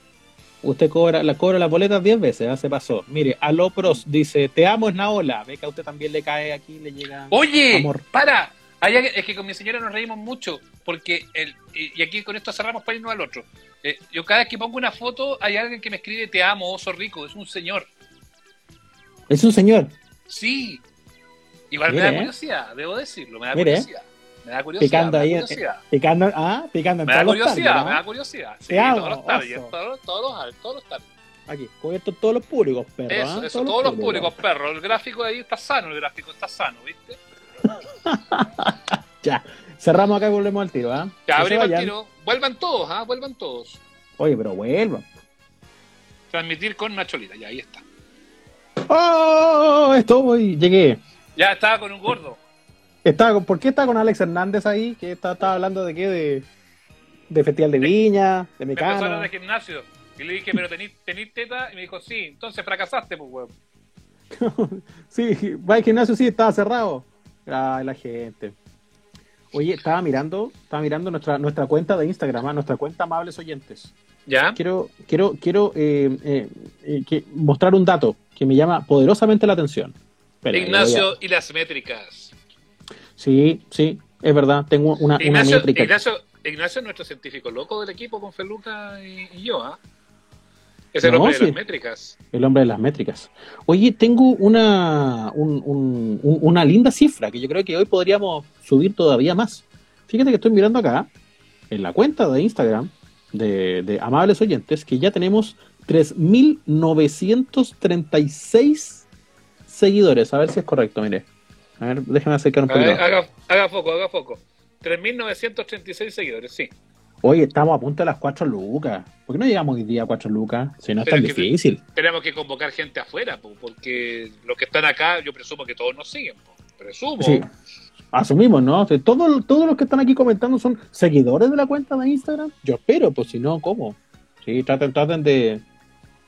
Usted cobra la cobra la boleta 10 veces, ya se pasó. Mire, Alopros dice, te amo, es Naola. Ve que a usted también le cae aquí, le llega... Oye, Amor. para. Es que con mi señora nos reímos mucho, porque el, y aquí con esto cerramos para irnos al otro. Eh, yo cada vez que pongo una foto hay alguien que me escribe te amo, oso rico, es un señor. Es un señor. Sí. Igual Mire, me da eh. curiosidad, debo decirlo, me da Mire, eh. curiosidad. Me da curiosidad. Picando me da ahí, curiosidad. Picando, ah, picando en Me da todos los curiosidad, me da curiosidad. Todos los targets, todos, todos los, todos los targets. Aquí, cubierto todos los públicos, perro. Eso, ¿ah? eso, todos los públicos, perro. El gráfico ahí está sano, el gráfico está sano, ¿viste? Ya, cerramos acá y volvemos al tiro, ¿ah? Ya abrimos el tiro. Vuelvan todos, ¿ah? Vuelvan todos. Oye, pero vuelvan. Transmitir con Nacholita, ya ahí está. ¡Oh! Estoy, llegué. Ya estaba con un gordo. Estaba con- ¿Por qué está con Alex Hernández ahí? Que está, estaba hablando de qué? De, de Festival de Viña, de Me empezó a hablar Mecano. de gimnasio. Y le dije, pero tenís, tenís teta. Y me dijo, sí. Entonces fracasaste, pues, weón. sí, va al gimnasio, sí, estaba cerrado. Ay, la gente. Oye, estaba mirando, estaba mirando nuestra, nuestra cuenta de Instagram, ¿ah? nuestra cuenta Amables Oyentes. ¿Ya? Quiero, quiero, quiero eh, eh, eh, que- mostrar un dato que me llama poderosamente la atención. Espera, Ignacio a- y las métricas. Sí, sí, es verdad. Tengo una, una Ignacio, métrica. Ignacio, Ignacio es nuestro científico loco del equipo con Feluca y, y yo, ¿ah? Es el No, hombre de sí. las métricas. El hombre de las métricas. Oye, tengo una, un- un- un- una linda cifra que yo creo que hoy podríamos subir todavía más. Fíjate que estoy mirando acá, en la cuenta de Instagram de, de Amables Oyentes, que ya tenemos 3.936 seguidores. A ver si es correcto, mire. A ver, déjame acercar un poquito. Haga, haga, foco, haga foco. 3.936 seguidores, sí. Oye, estamos a punto de las 4 lucas. ¿Por qué no llegamos hoy día a 4 lucas? Si no es Pero tan es que- difícil. Tenemos que convocar gente afuera, po, porque los que están acá, yo presumo que todos nos siguen. po. Presumo. Sí. Asumimos, ¿no? O sea, todos, todos los que están aquí comentando son seguidores de la cuenta de Instagram. Yo espero, pues si no, ¿cómo? Sí, traten, traten de,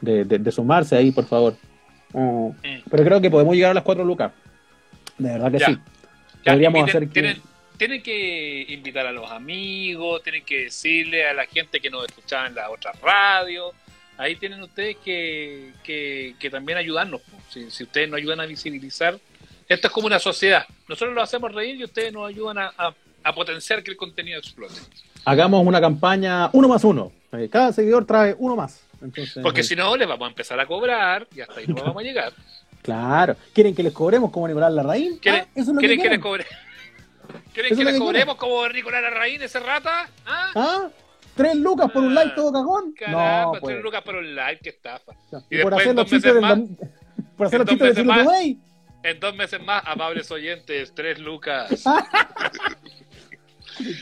de, de- de sumarse ahí, por favor. Mm, Mm. Pero creo que podemos llegar a las 4 lucas. De verdad que Ya. sí. Ya, Podríamos inviten- hacer que- tienen, tienen que invitar a los amigos, tienen que decirle a la gente que nos escuchaba en la otra radio. Ahí tienen ustedes que, que, que también ayudarnos. Si, si ustedes nos ayudan a visibilizar, esto es como una sociedad. Nosotros lo hacemos reír y ustedes nos ayudan a, a- a potenciar que el contenido explote. Hagamos una campaña uno más uno. Eh, Cada seguidor trae uno más. Entonces, Porque eh, si no, les vamos a empezar a cobrar y hasta ahí no vamos a llegar. Claro. ¿Quieren que les cobremos como Nicolás Larraín? ¿Quieren, Ah, eso es lo quieren que que les quieren. cobre? ¿Quieren Eso que les cobremos como Nicolás Larraín, ese rata? ¿Ah? ¿Ah? ¿Tres lucas por un Ah, like todo cagón? Caramba, no, tres pues. lucas por un like, qué estafa. Y, Y por hacer los chistes del por hacer los chistes de más. En dos meses más, amables oyentes, tres lucas.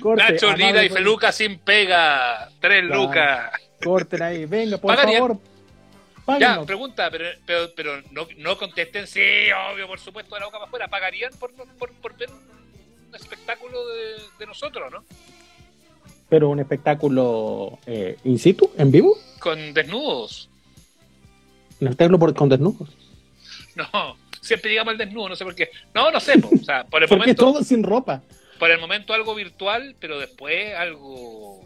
Corte, Nacho Lira y. Feluca sin pega, tres Claro. lucas. Corten ahí, venga, por favor. Ya, pregunta, pero, pero, pero no, no contesten, sí, obvio, por supuesto, de la boca para afuera. ¿Pagarían por, por, por ver un espectáculo de, de nosotros, no? Pero un espectáculo eh, in situ, en vivo. Con desnudos. Un espectáculo por- con desnudos. No, siempre llegamos al desnudo, no sé por qué. No, no sé, po. o sea, por el Porque momento, todo sin ropa. por el momento algo virtual, pero después algo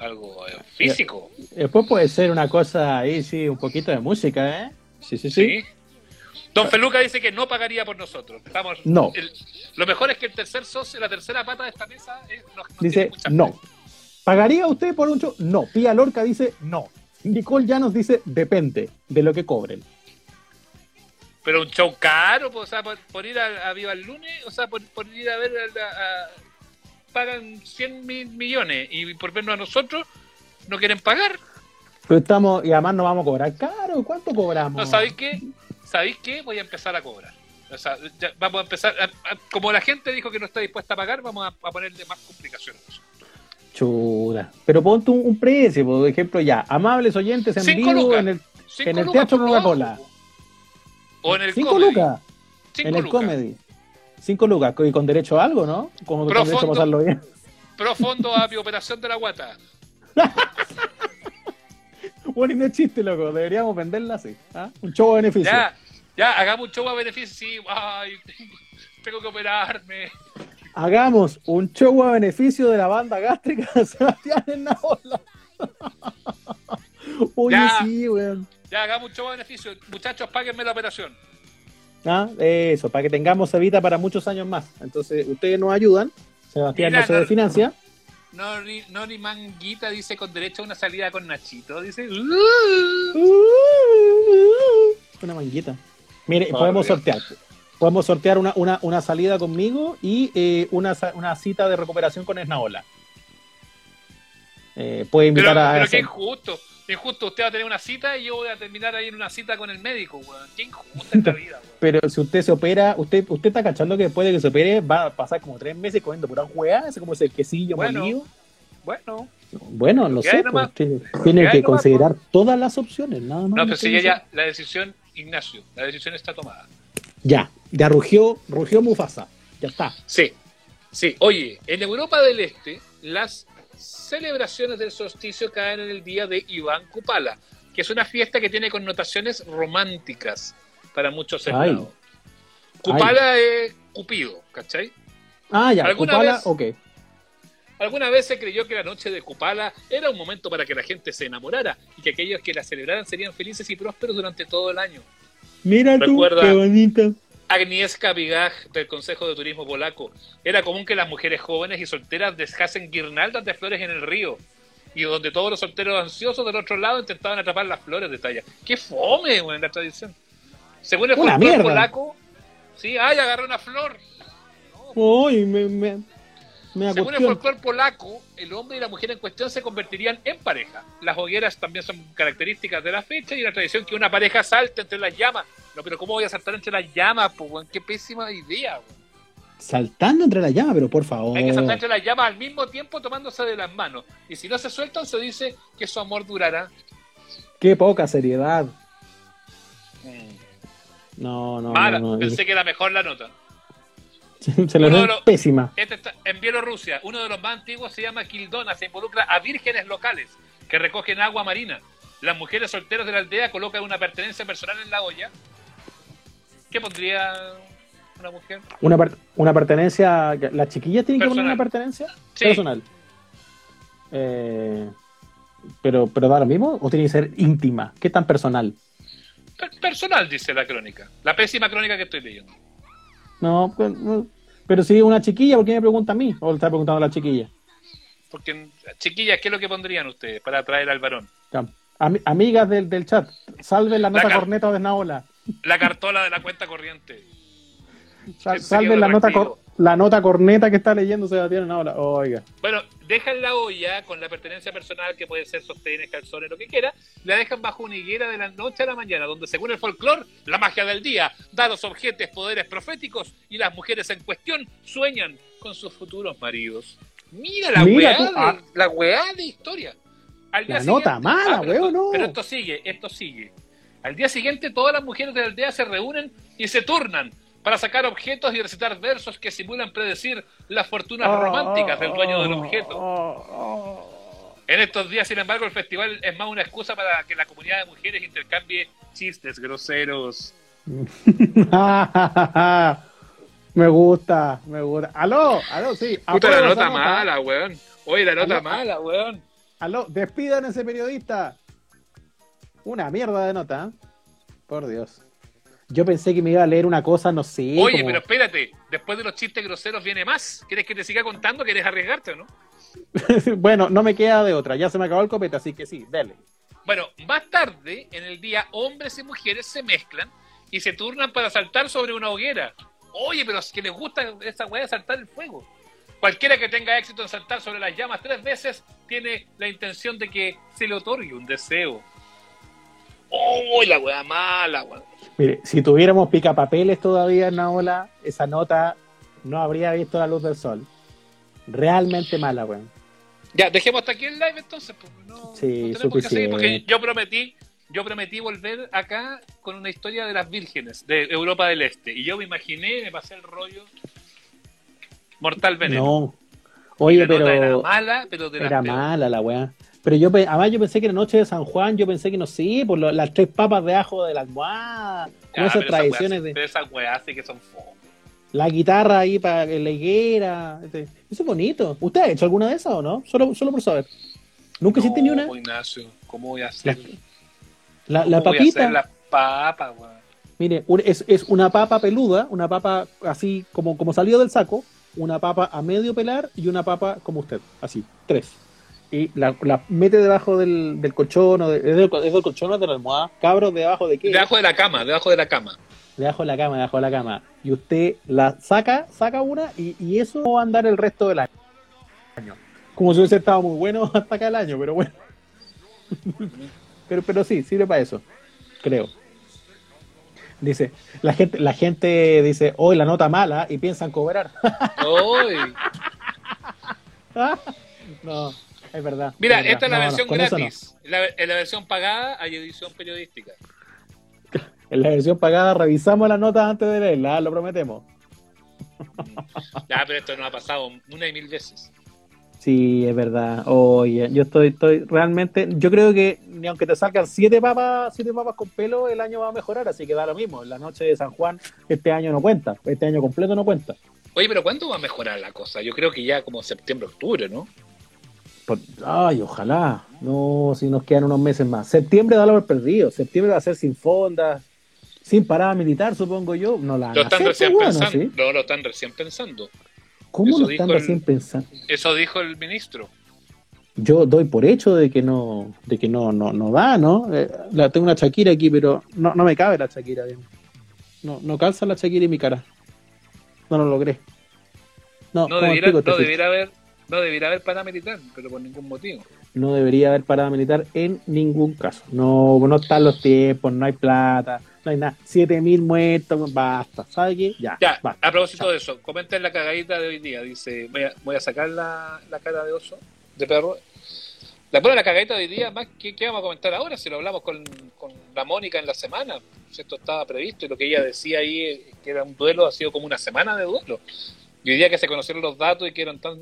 algo eh, físico. Después puede ser una cosa ahí, sí, un poquito de música, ¿eh? Sí, sí, sí. Sí. Don Feluca dice que no pagaría por nosotros. Estamos, No. el- lo mejor es que el tercer socio, la tercera pata de esta mesa, es, nos- nos Dice, no. fe. ¿Pagaría usted por un show? No. Pía Lorca dice, no. Nicole Llanos dice, depende de lo que cobren. Pero un show caro, pues, o sea, por, por ir a, a Viva el Lunes, o sea, por, por ir a ver a, a- pagan 100 mil millones y por vernos a nosotros no quieren pagar. Pero estamos, y además nos vamos a cobrar caro. ¿Cuánto cobramos? No, ¿sabéis qué? ¿Sabéis qué? Voy a empezar a cobrar. O sea, ya vamos a empezar, a- a- como la gente dijo que no está dispuesta a pagar, vamos a, a ponerle más complicaciones. Chuda. Pero ponte un, un precio, por ejemplo, ya. Amables oyentes en Cinco vivo lucas. en el, Cinco en el Teatro Coca-Cola. O en el 5 comedy. lucas. Cinco en el lucas. comedy. 5 lucas. Y con derecho a algo, ¿no? Como con derecho a pasarlo bien. Profundo a mi operación de la guata. Bueno, y no es chiste, loco. Deberíamos venderla así. ¿ah? Un show de beneficio. Ya, ya, hagamos un show a beneficio. Sí, ay, tengo, que operarme. Hagamos un show a beneficio de la banda gástrica de Sebastián en Naola. Oye, Ya. sí, weón. Ya, hagamos un show a beneficio. Muchachos, páguenme la operación. Ah, Eso, para que tengamos Evita para muchos años más. Entonces, ustedes nos ayudan. Sebastián Mira, no se no- desfinancia. Nori, Nori Manguita dice con derecho a una salida con Nachito. Dice. "Uh". Una manguita. Mire, podemos Dios. sortear. Podemos sortear una, una, una salida conmigo y eh, una, una cita de recuperación con Esnaola. Eh, puede Pero, invitar a. pero qué hacer- injusto. Qué injusto. Usted va a tener una cita y yo voy a terminar ahí en una cita con el médico, weón. Qué injusta esta vida, weón. Pero si usted se opera, usted usted está cachando que después de que se opere va a pasar como tres meses comiendo pura hueá, ese como ese quesillo Bueno, molido. Bueno. Bueno, no sé, pues, tiene, tiene que nomás, considerar todas las opciones, nada más. No, pero si diciendo. la decisión, Ignacio, la decisión está tomada. Ya, ya rugió, rugió Mufasa. Ya está. Sí, sí. Oye, en Europa del Este, las celebraciones del solsticio caen en el día de Iván Kupala, que es una fiesta que tiene connotaciones románticas para muchos Ay. esclavos. Kupala es Cupido, ¿cachai? Ah, ya, ¿Alguna Kupala, vez? ok. Alguna vez se creyó que la noche de Kupala era un momento para que la gente se enamorara y que aquellos que la celebraran serían felices y prósperos durante todo el año. Mira tú, qué bonito. Agnieszka Bigaj del Consejo de Turismo Polaco. Era común que las mujeres jóvenes y solteras dejasen guirnaldas de flores en el río. y donde todos los solteros ansiosos del otro lado intentaban atrapar las flores de talla. ¡Qué fome, weón, la tradición! Según el folclore polaco, sí, ¡ay, agarré una flor! Uy, me, me, Según el folclore polaco, el hombre y la mujer en cuestión se convertirían en pareja. Las hogueras también son características de la fecha y la tradición que una pareja salte entre las llamas. No, pero ¿cómo voy a saltar entre las llamas, weón? Qué pésima idea, weón. Saltando entre las llamas, pero por favor. Hay que saltar entre las llamas al mismo tiempo tomándose de las manos. Y si no se sueltan, se dice que su amor durará. Qué poca seriedad. No, no, Mala, no, no. pensé que era mejor la nota. Se de ven los- pésima. Este está en Bielorrusia, uno de los más antiguos se llama Kildona, se involucra a vírgenes locales que recogen agua marina. Las mujeres solteras de la aldea colocan una pertenencia personal en la olla. ¿Qué pondría una mujer? Una, per- una pertenencia. ¿Las chiquillas tienen que poner una pertenencia? Sí. Personal. Eh, pero, pero da lo mismo o tiene que ser íntima? ¿Qué tan personal? Per- personal, dice la crónica. La pésima crónica que estoy leyendo. No, pues, no. pero si es una chiquilla, ¿por qué me pregunta a mí? ¿O le está preguntando a la chiquilla? Porque, chiquillas, ¿qué es lo que pondrían ustedes para atraer al varón? Amigas del, del chat, salven la nota corneta de Naola. La cartola de la cuenta corriente. Sal- salven la nota, la nota corneta que está leyendo Sebastián Naola. Oiga. Bueno, dejan la olla con la pertenencia personal, que puede ser sostenes, calzones, lo que quiera, la dejan bajo una higuera de la noche a la mañana, donde según el folclore, la magia del día da a los objetos poderes proféticos y las mujeres en cuestión sueñan con sus futuros maridos. Mira la Mira weá, tú, de, ah. la weá de historia. Al día La nota mala, pero, weón, no. pero esto sigue, esto sigue. Al día siguiente todas las mujeres de la aldea se reúnen y se turnan para sacar objetos y recitar versos que simulan predecir las fortunas Oh, románticas del dueño del objeto. oh, En estos días, sin embargo, el festival es más una excusa para que la comunidad de mujeres intercambie chistes groseros. me gusta, me gusta. Aló, aló, sí. Puta la esa nota mala, weón. Oye, la nota Aló. mala, weón. Aló, despidan a ese periodista. Una mierda de nota, ¿eh? Por Dios. Yo pensé que me iba a leer una cosa, no sé. Oye, como- pero espérate, después de los chistes groseros viene más. ¿Quieres que te siga contando? ¿Quieres arriesgarte o no? bueno, no me queda de otra. Ya se me acabó el copete, así que sí, dele. Bueno, más tarde, en el día, hombres y mujeres se mezclan y se turnan para saltar sobre una hoguera. Oye, pero es que les gusta esa weá de saltar el fuego. Cualquiera que tenga éxito en saltar sobre las llamas tres veces tiene la intención de que se le otorgue un deseo. ¡Oh, la weá mala, weón! Mire, si tuviéramos picapapeles todavía en la ola, esa nota no habría visto la luz del sol. Realmente mala, weón. Ya, dejemos hasta aquí el live entonces. pues, no, Sí, no tenemos que seguir, porque yo prometí, yo prometí volver acá con una historia de las vírgenes de Europa del Este. Y yo me imaginé, me pasé el rollo Mortal Veneno. No. Oye, nota era pero mala, pero de era mala la weá. Pero yo, además yo pensé que era noche de San Juan, yo pensé que no sé, por lo- las tres papas de ajo de la almohada, Ya, como esas tradiciones de esas weas sí que son la guitarra ahí para la higuera. este, Eso es bonito. ¿Usted ha hecho alguna de esas o no? Solo, solo por saber. ¿Nunca hiciste ni una? No, Ignacio, ¿cómo voy a hacer? La, la ¿Cómo voy a papita. hacer la papa, weón? Mire, es, es una papa peluda, una papa así como, como salió del saco, una papa a medio pelar y una papa como usted, así, tres. Y la, la mete debajo del, del colchón, o de, es, del, es del colchón o de la almohada, cabros, debajo de qué? Debajo de la cama, debajo de la cama. Debajo de la cama, debajo de la cama. Y usted la saca, saca una y, y eso va a andar el resto del año. Como si hubiese estado muy bueno hasta acá el año, pero bueno. pero, pero sí, sirve para eso, creo. Dice, la gente, la gente dice, hoy la nota mala y piensan cobrar. Uy. no, es verdad. Mira, verdad. esta es la No, versión no. gratis. La- en la versión pagada hay edición periodística. En la versión pagada revisamos las notas antes de leerla, ¿ah? lo prometemos. Ya, pero esto no ha pasado una y mil veces. Sí, es verdad. Oye, yo estoy, estoy realmente, yo creo que ni aunque te salgan siete papas, siete papas con pelo, el año va a mejorar, así que da lo mismo. La noche de San Juan, este año no cuenta, este año completo no cuenta. Oye, pero ¿cuándo va a mejorar la cosa? Yo creo que ya como septiembre, octubre, ¿no? Ay, ojalá. No, si nos quedan unos meses más. Septiembre da lo por perdido. Septiembre va a ser sin fondas, sin parada militar, supongo yo. No la Lo están recién pues, bueno, pensando. ¿sí? No, lo están recién pensando. ¿Cómo Eso lo están dijo el- recién pensando? Eso dijo el ministro. yo doy por hecho de que no, de que no, no, no da, ¿no? Eh, la, tengo una Shakira aquí, pero no, no me cabe la Shakira bien. No, no calza la Shakira en mi cara. No lo logré. No, No ¿cómo debiera, este no debiera haber, no debiera haber paramilitar, pero por ningún motivo. no debería haber parada militar en ningún caso. No, no están los tiempos, no hay plata, no hay nada. 7000 muertos, basta. ¿Sabe qué? Ya, Ya, basta. a propósito de eso, comenten la cagadita de hoy día. Dice, voy a, voy a sacar la, la cara de oso, de perro. La, bueno, la cagadita de hoy día, más que ¿qué vamos a comentar ahora? Si lo hablamos con, con la Mónica en la semana, si esto estaba previsto y lo que ella decía ahí, eh, que era un duelo, ha sido como una semana de duelo. Y hoy día que se conocieron los datos y que eran tan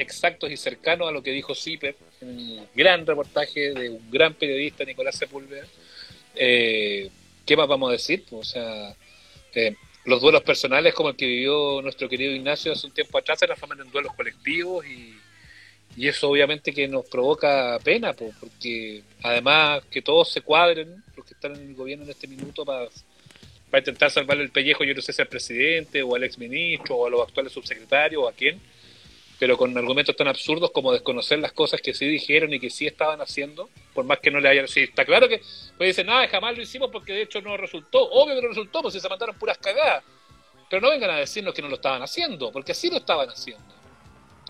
exactos y cercanos a lo que dijo Zipper en un gran reportaje de un gran periodista, Nicolás Sepúlveda, eh, ¿qué más vamos a decir? O sea, eh, los duelos personales como el que vivió nuestro querido Ignacio hace un tiempo atrás se transforman en duelos colectivos y, y eso obviamente que nos provoca pena, po, porque además que todos se cuadren, los que están en el gobierno en este minuto, para, para intentar salvarle el pellejo, yo no sé si al presidente o al exministro o a los actuales subsecretarios o a quién, pero con argumentos tan absurdos como desconocer las cosas que sí dijeron y que sí estaban haciendo, por más que no le hayan... Sí, está claro que pues dicen, nada, jamás lo hicimos porque de hecho no resultó. Obvio que no resultó, pues se mandaron puras cagadas. Pero no vengan a decirnos que no lo estaban haciendo, porque sí lo estaban haciendo.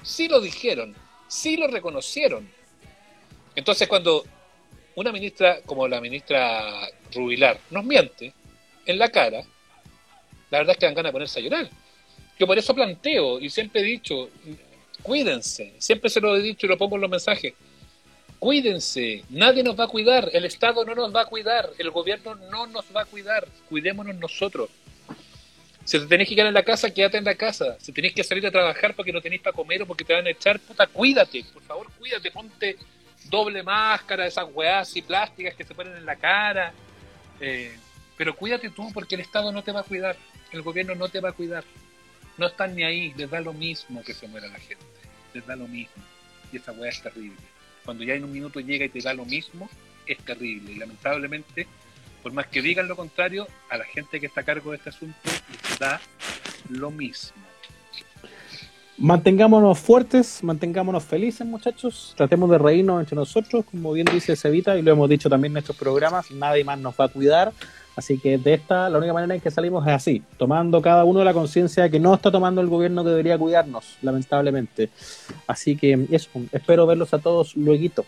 Sí lo dijeron, sí lo reconocieron. Entonces cuando una ministra como la ministra Rubilar nos miente en la cara, la verdad es que dan ganas de ponerse a llorar. Yo por eso planteo y siempre he dicho, cuídense, siempre se lo he dicho y lo pongo en los mensajes, cuídense, nadie nos va a cuidar, el Estado no nos va a cuidar, el gobierno no nos va a cuidar, cuidémonos nosotros. Si te tenés que quedar en la casa, quédate en la casa. Si tenés que salir a trabajar porque no tenés para comer o porque te van a echar, puta, cuídate, por favor, cuídate, ponte doble máscara, esas weás así plásticas que se ponen en la cara. Eh, pero cuídate tú porque el Estado no te va a cuidar, el gobierno no te va a cuidar. No están ni ahí, les da lo mismo que se muera la gente, les da lo mismo. Y esa weá es terrible. Cuando ya en un minuto llega y te da lo mismo, es terrible. Y lamentablemente, por más que digan lo contrario, a la gente que está a cargo de este asunto les da lo mismo. Mantengámonos fuertes, mantengámonos felices, muchachos. Tratemos de reírnos entre nosotros, como bien dice Cevita, y lo hemos dicho también en nuestros programas, nadie más nos va a cuidar. Así que de esta, la única manera en que salimos es así, tomando cada uno la conciencia que no está tomando el gobierno que debería cuidarnos, lamentablemente. Así que eso, espero verlos a todos luego,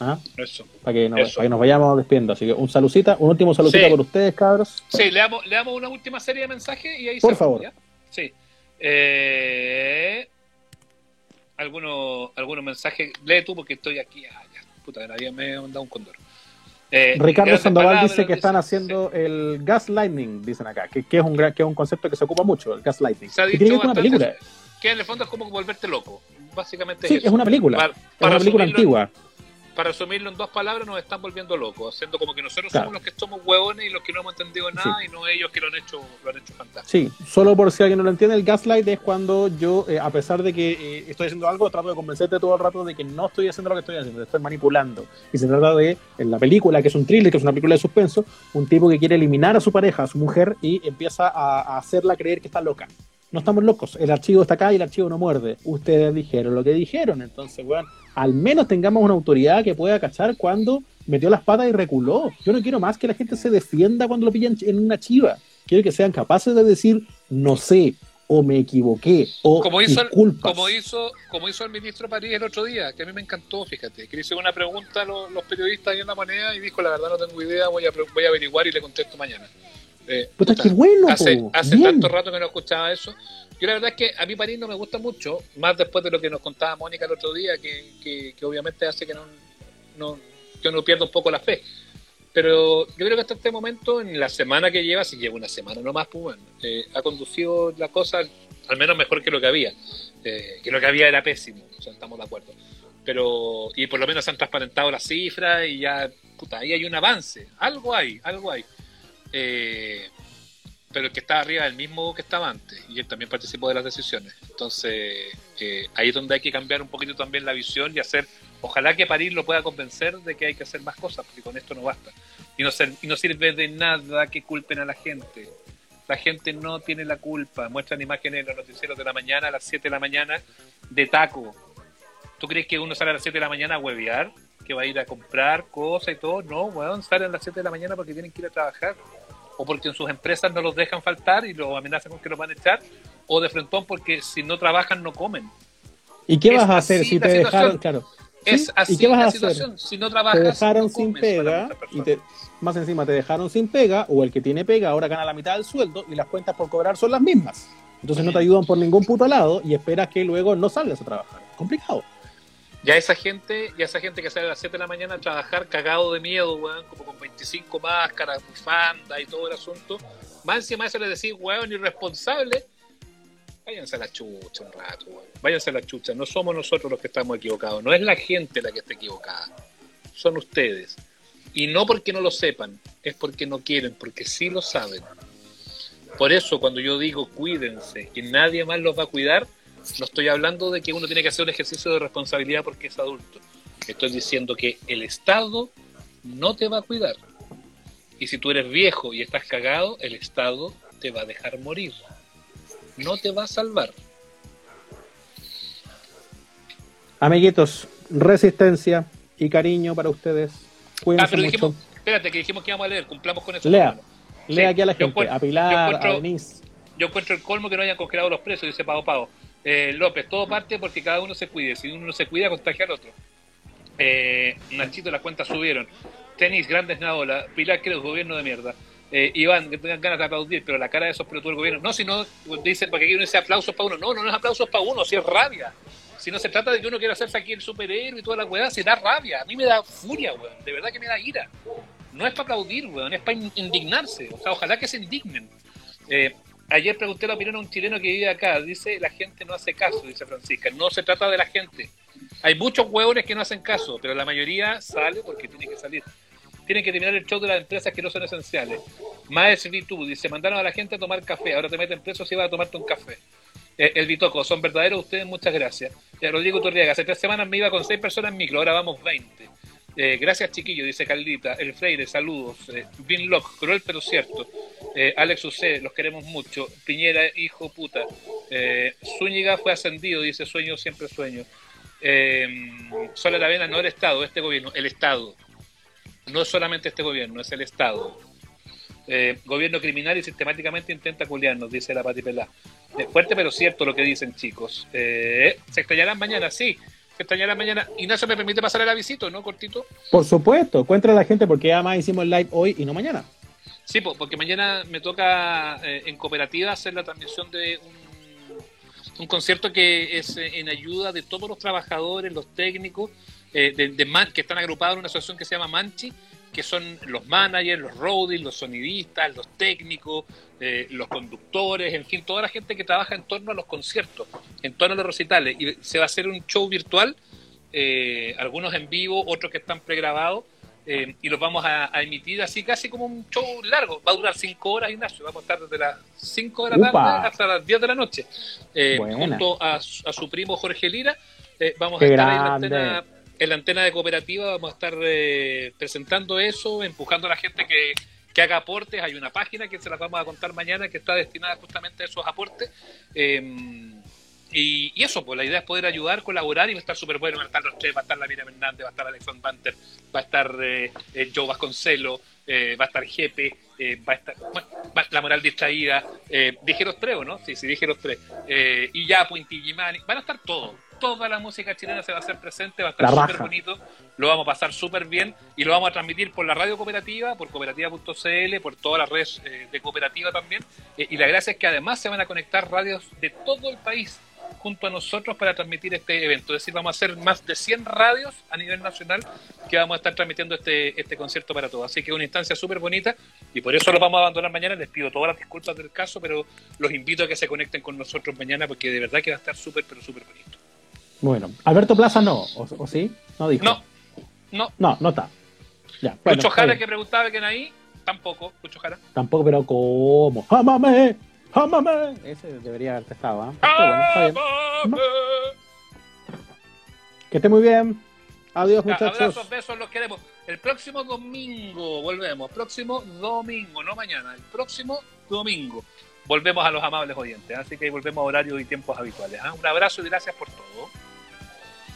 ¿ah? Eso. para, que nos, Eso. para que nos vayamos despidiendo. Así que un saludcita, un último saludcita Sí. por ustedes, cabros. Sí, le damos, le damos una última serie de mensajes y ahí Por cerramos, favor. Sí. Eh, algunos, algunos mensajes. Lee tú porque estoy aquí. Ah, ya. Puta, nadie me ha mandado un condor. Eh, Ricardo Sandoval dice que están haciendo el gaslighting, dicen acá, que, que es un gran- que es un concepto que se ocupa mucho, el gaslighting. Se ha Que dicho tiene que ver una película. Que en el fondo es como volverte loco. Básicamente Sí, eso. es una película. Para, Es para una película antigua. Para resumirlo en dos palabras, nos están volviendo locos, haciendo como que nosotros Claro. somos los que somos huevones y los que no hemos entendido nada y no ellos que lo han hecho, lo han hecho fantástico. Sí, solo por si alguien no lo entiende, el gaslight es cuando yo, eh, a pesar de que eh, estoy haciendo algo, trato de convencerte todo el rato de que no estoy haciendo lo que estoy haciendo, te estoy manipulando. Y se trata de, en la película, que es un thriller, que es una película de suspenso, un tipo que quiere eliminar a su pareja, a su mujer, y empieza a, a hacerla creer que está loca. No estamos locos, el archivo está acá y el archivo no muerde. Ustedes dijeron lo que dijeron, entonces, weón, al menos tengamos una autoridad que pueda cachar cuando metió las patas y reculó. Yo no quiero más que la gente se defienda cuando lo pillan en una chiva. Quiero que sean capaces de decir, no sé, o me equivoqué, o Como hizo, el, como, hizo, como hizo el ministro París el otro día, que a mí me encantó, fíjate, que le hizo una pregunta a los, los periodistas ahí en la moneda y dijo, la verdad no tengo idea, voy a, voy a averiguar y le contesto mañana. Eh, Puta, puta, qué bueno, hace, hace tanto rato que no escuchaba eso. Yo la verdad es que a mí París no me gusta mucho, más después de lo que nos contaba Mónica el otro día, que, que, que obviamente hace que no, no, yo no pierda un poco la fe. Pero yo creo que hasta este momento, en la semana que lleva, si lleva una semana nomás, pues bueno, eh, ha conducido la cosa al menos mejor que lo que había. Eh, que lo que había era pésimo, o sea, estamos de acuerdo. Pero, y por lo menos han transparentado las cifras y ya, puta, ahí hay un avance. Algo hay, algo hay. Eh, pero el que está arriba es el mismo que estaba antes y él también participó de las decisiones. Entonces, eh, ahí es donde hay que cambiar un poquito también la visión y hacer, ojalá que París lo pueda convencer de que hay que hacer más cosas, porque con esto no basta. Y no, ser- y no sirve de nada que culpen a la gente. La gente no tiene la culpa. Muestran imágenes en los noticieros de la mañana a las 7 de la mañana de taco. ¿Tú crees que uno sale a las 7 de la mañana a huevear? ¿Que va a ir a comprar cosas y todo? No, weón, salen a las 7 de la mañana porque tienen que ir a trabajar. O porque en sus empresas no los dejan faltar y los amenazan con que los van a echar. O de frentón porque si no trabajan no comen. ¿Y qué Es vas a hacer si te dejaron, claro? Es ¿Sí? así ¿Y qué vas la a hacer? situación. Si no Te trabajas, dejaron no sin pega y te, más encima te dejaron sin pega o el que tiene pega ahora gana la mitad del sueldo y las cuentas por cobrar son las mismas. Entonces no te ayudan por ningún puto lado y esperas que luego no salgas a trabajar. Complicado. Ya esa gente, ya esa gente que sale a las 7 de la mañana a trabajar cagado de miedo, weón, como con 25 máscaras, bufanda y todo el asunto. Más encima eso le decís, weón, irresponsable. Váyanse a la chucha un rato, weón. Váyanse a la chucha. No somos nosotros los que estamos equivocados. No es la gente la que está equivocada. Son ustedes. Y no porque no lo sepan, es porque no quieren, porque sí lo saben. Por eso cuando yo digo cuídense, que nadie más los va a cuidar, no estoy hablando de que uno tiene que hacer un ejercicio de responsabilidad porque es adulto. Estoy diciendo que el Estado no te va a cuidar. Y si tú eres viejo y estás cagado, el Estado te va a dejar morir. No te va a salvar. Amiguitos, resistencia y cariño para ustedes. Ah, Cuídense pero mucho. dijimos, espérate, que dijimos que íbamos a leer, cumplamos con eso. Lea. Lea Sí, aquí a la gente, a Pilar, yo a encuentro- Denise. Yo encuentro el colmo que no hayan congelado los precios, dice Pavo Pavo. Eh, López, todo parte porque cada uno se cuide. Si uno no se cuida, contagia al otro. Eh, Nachito, las cuentas subieron. Tenis, grandes Naola. Pilar, Cruz, gobierno de mierda. Eh, Iván, que tengan ganas de aplaudir, pero la cara de esos pelotudos del gobierno. No, si no, dicen para que uno dice aplausos para uno. No, no, no es aplausos para uno, si es rabia. Si no se trata de que uno quiera hacerse aquí el superhéroe y toda la weá, se da rabia. A mí me da furia, weón. De verdad que me da ira. No es para aplaudir, weón, es para in- indignarse. O sea, ojalá que se indignen. Eh, ayer pregunté la opinión a un chileno que vive acá. Dice, la gente no hace caso, dice Francisca. No se trata de la gente. Hay muchos hueones que no hacen caso, pero la mayoría sale porque tiene que salir. Tienen que terminar el show de las empresas que no son esenciales. Maes V2 dice, mandaron a la gente a tomar café, ahora te meten preso si vas a tomarte un café. Eh, el Bitoco, son verdaderos ustedes, muchas gracias. Eh, Rodrigo Torriaga, hace tres semanas me iba con seis personas en micro, ahora vamos 20. Eh, gracias, chiquillo, dice Carlita. El Freire, saludos. Eh, Binlock, cruel pero cierto. Eh, Alex Ucé, los queremos mucho. Piñera, hijo puta. Eh, Zúñiga fue ascendido, dice sueño, siempre sueño. Eh, Sola Aravena, no el Estado, este gobierno, el Estado. No es solamente este gobierno, es el Estado. Gobierno criminal y sistemáticamente intenta culiarnos, dice la Pati Pelá. Fuerte pero cierto lo que dicen, chicos. Se extrañarán mañana, sí. Mañana. Ignacio me permite pasar el avisito, ¿no? Cortito. Por supuesto, cuéntale a la gente porque además hicimos el live hoy y no mañana. Sí, po, porque mañana me toca eh, en cooperativa hacer la transmisión de un, un concierto que es eh, en ayuda de todos los trabajadores, los técnicos, eh, de, de Man- que están agrupados en una asociación que se llama Manchi, que son los managers, los roadies, los sonidistas, los técnicos, eh, los conductores, en fin, toda la gente que trabaja en torno a los conciertos, en torno a los recitales. Y se va a hacer un show virtual, eh, algunos en vivo, otros que están pregrabados, eh, y los vamos a, a emitir así casi como un show largo. Va a durar cinco horas, Ignacio. Vamos a estar desde las 5 de la tarde Upa. hasta las 10 de la noche. Eh, junto a, su- a su primo Jorge Lira, vamos Qué a estar ahí en la, grande. En la antena de cooperativa. Vamos a estar eh, presentando eso, empujando a la gente que, haga aportes. Hay una página que se las vamos a contar mañana que está destinada justamente a esos aportes. Eh, y, y eso, pues la idea es poder ayudar, colaborar y va estar súper bueno. Van a estar los tres, va a estar la Miriam Hernández, va a estar Alexon Banter, va a estar eh, eh, Joe Vasconcelo, eh, va a estar Jepe, eh, va a estar bueno, va- La Moral Distraída. Dije los tres, ¿o no? Sí, sí, dije los tres. Y ya, Inti Gimani, van a estar todos. Toda la música chilena se va a hacer presente, va a estar súper bonito, lo vamos a pasar súper bien y lo vamos a transmitir por la radio cooperativa, por cooperativa.cl, por todas las redes eh, de cooperativa también. Eh, y la gracia es que además se van a conectar radios de todo el país junto a nosotros para transmitir este evento. Es decir, vamos a hacer más de 100 radios a nivel nacional que vamos a estar transmitiendo este, este concierto para todos. Así que es una instancia súper bonita y por eso lo vamos a abandonar mañana. Les pido todas las disculpas del caso, pero los invito a que se conecten con nosotros mañana porque de verdad que va a estar súper, pero súper bonito. Bueno, Alberto Plaza no, ¿o, o sí? No dijo. No, no. No, no está. Ya, bueno, Lucho Jara que preguntaba quién ahí, tampoco, Lucho Jara. Tampoco, pero ¿cómo? ¡Jámame! ¡Jámame! Ese debería haberte estado, ¿ah? Pero bueno. ¡Ámame! Que esté muy bien. Adiós, Ya, muchachos. Abrazos, besos, los queremos. El próximo domingo volvemos. Próximo domingo, no mañana. El próximo domingo volvemos a los amables oyentes. Así que volvemos a horarios y tiempos habituales. ¿ah? Un abrazo y gracias por todo.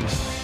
Thank you.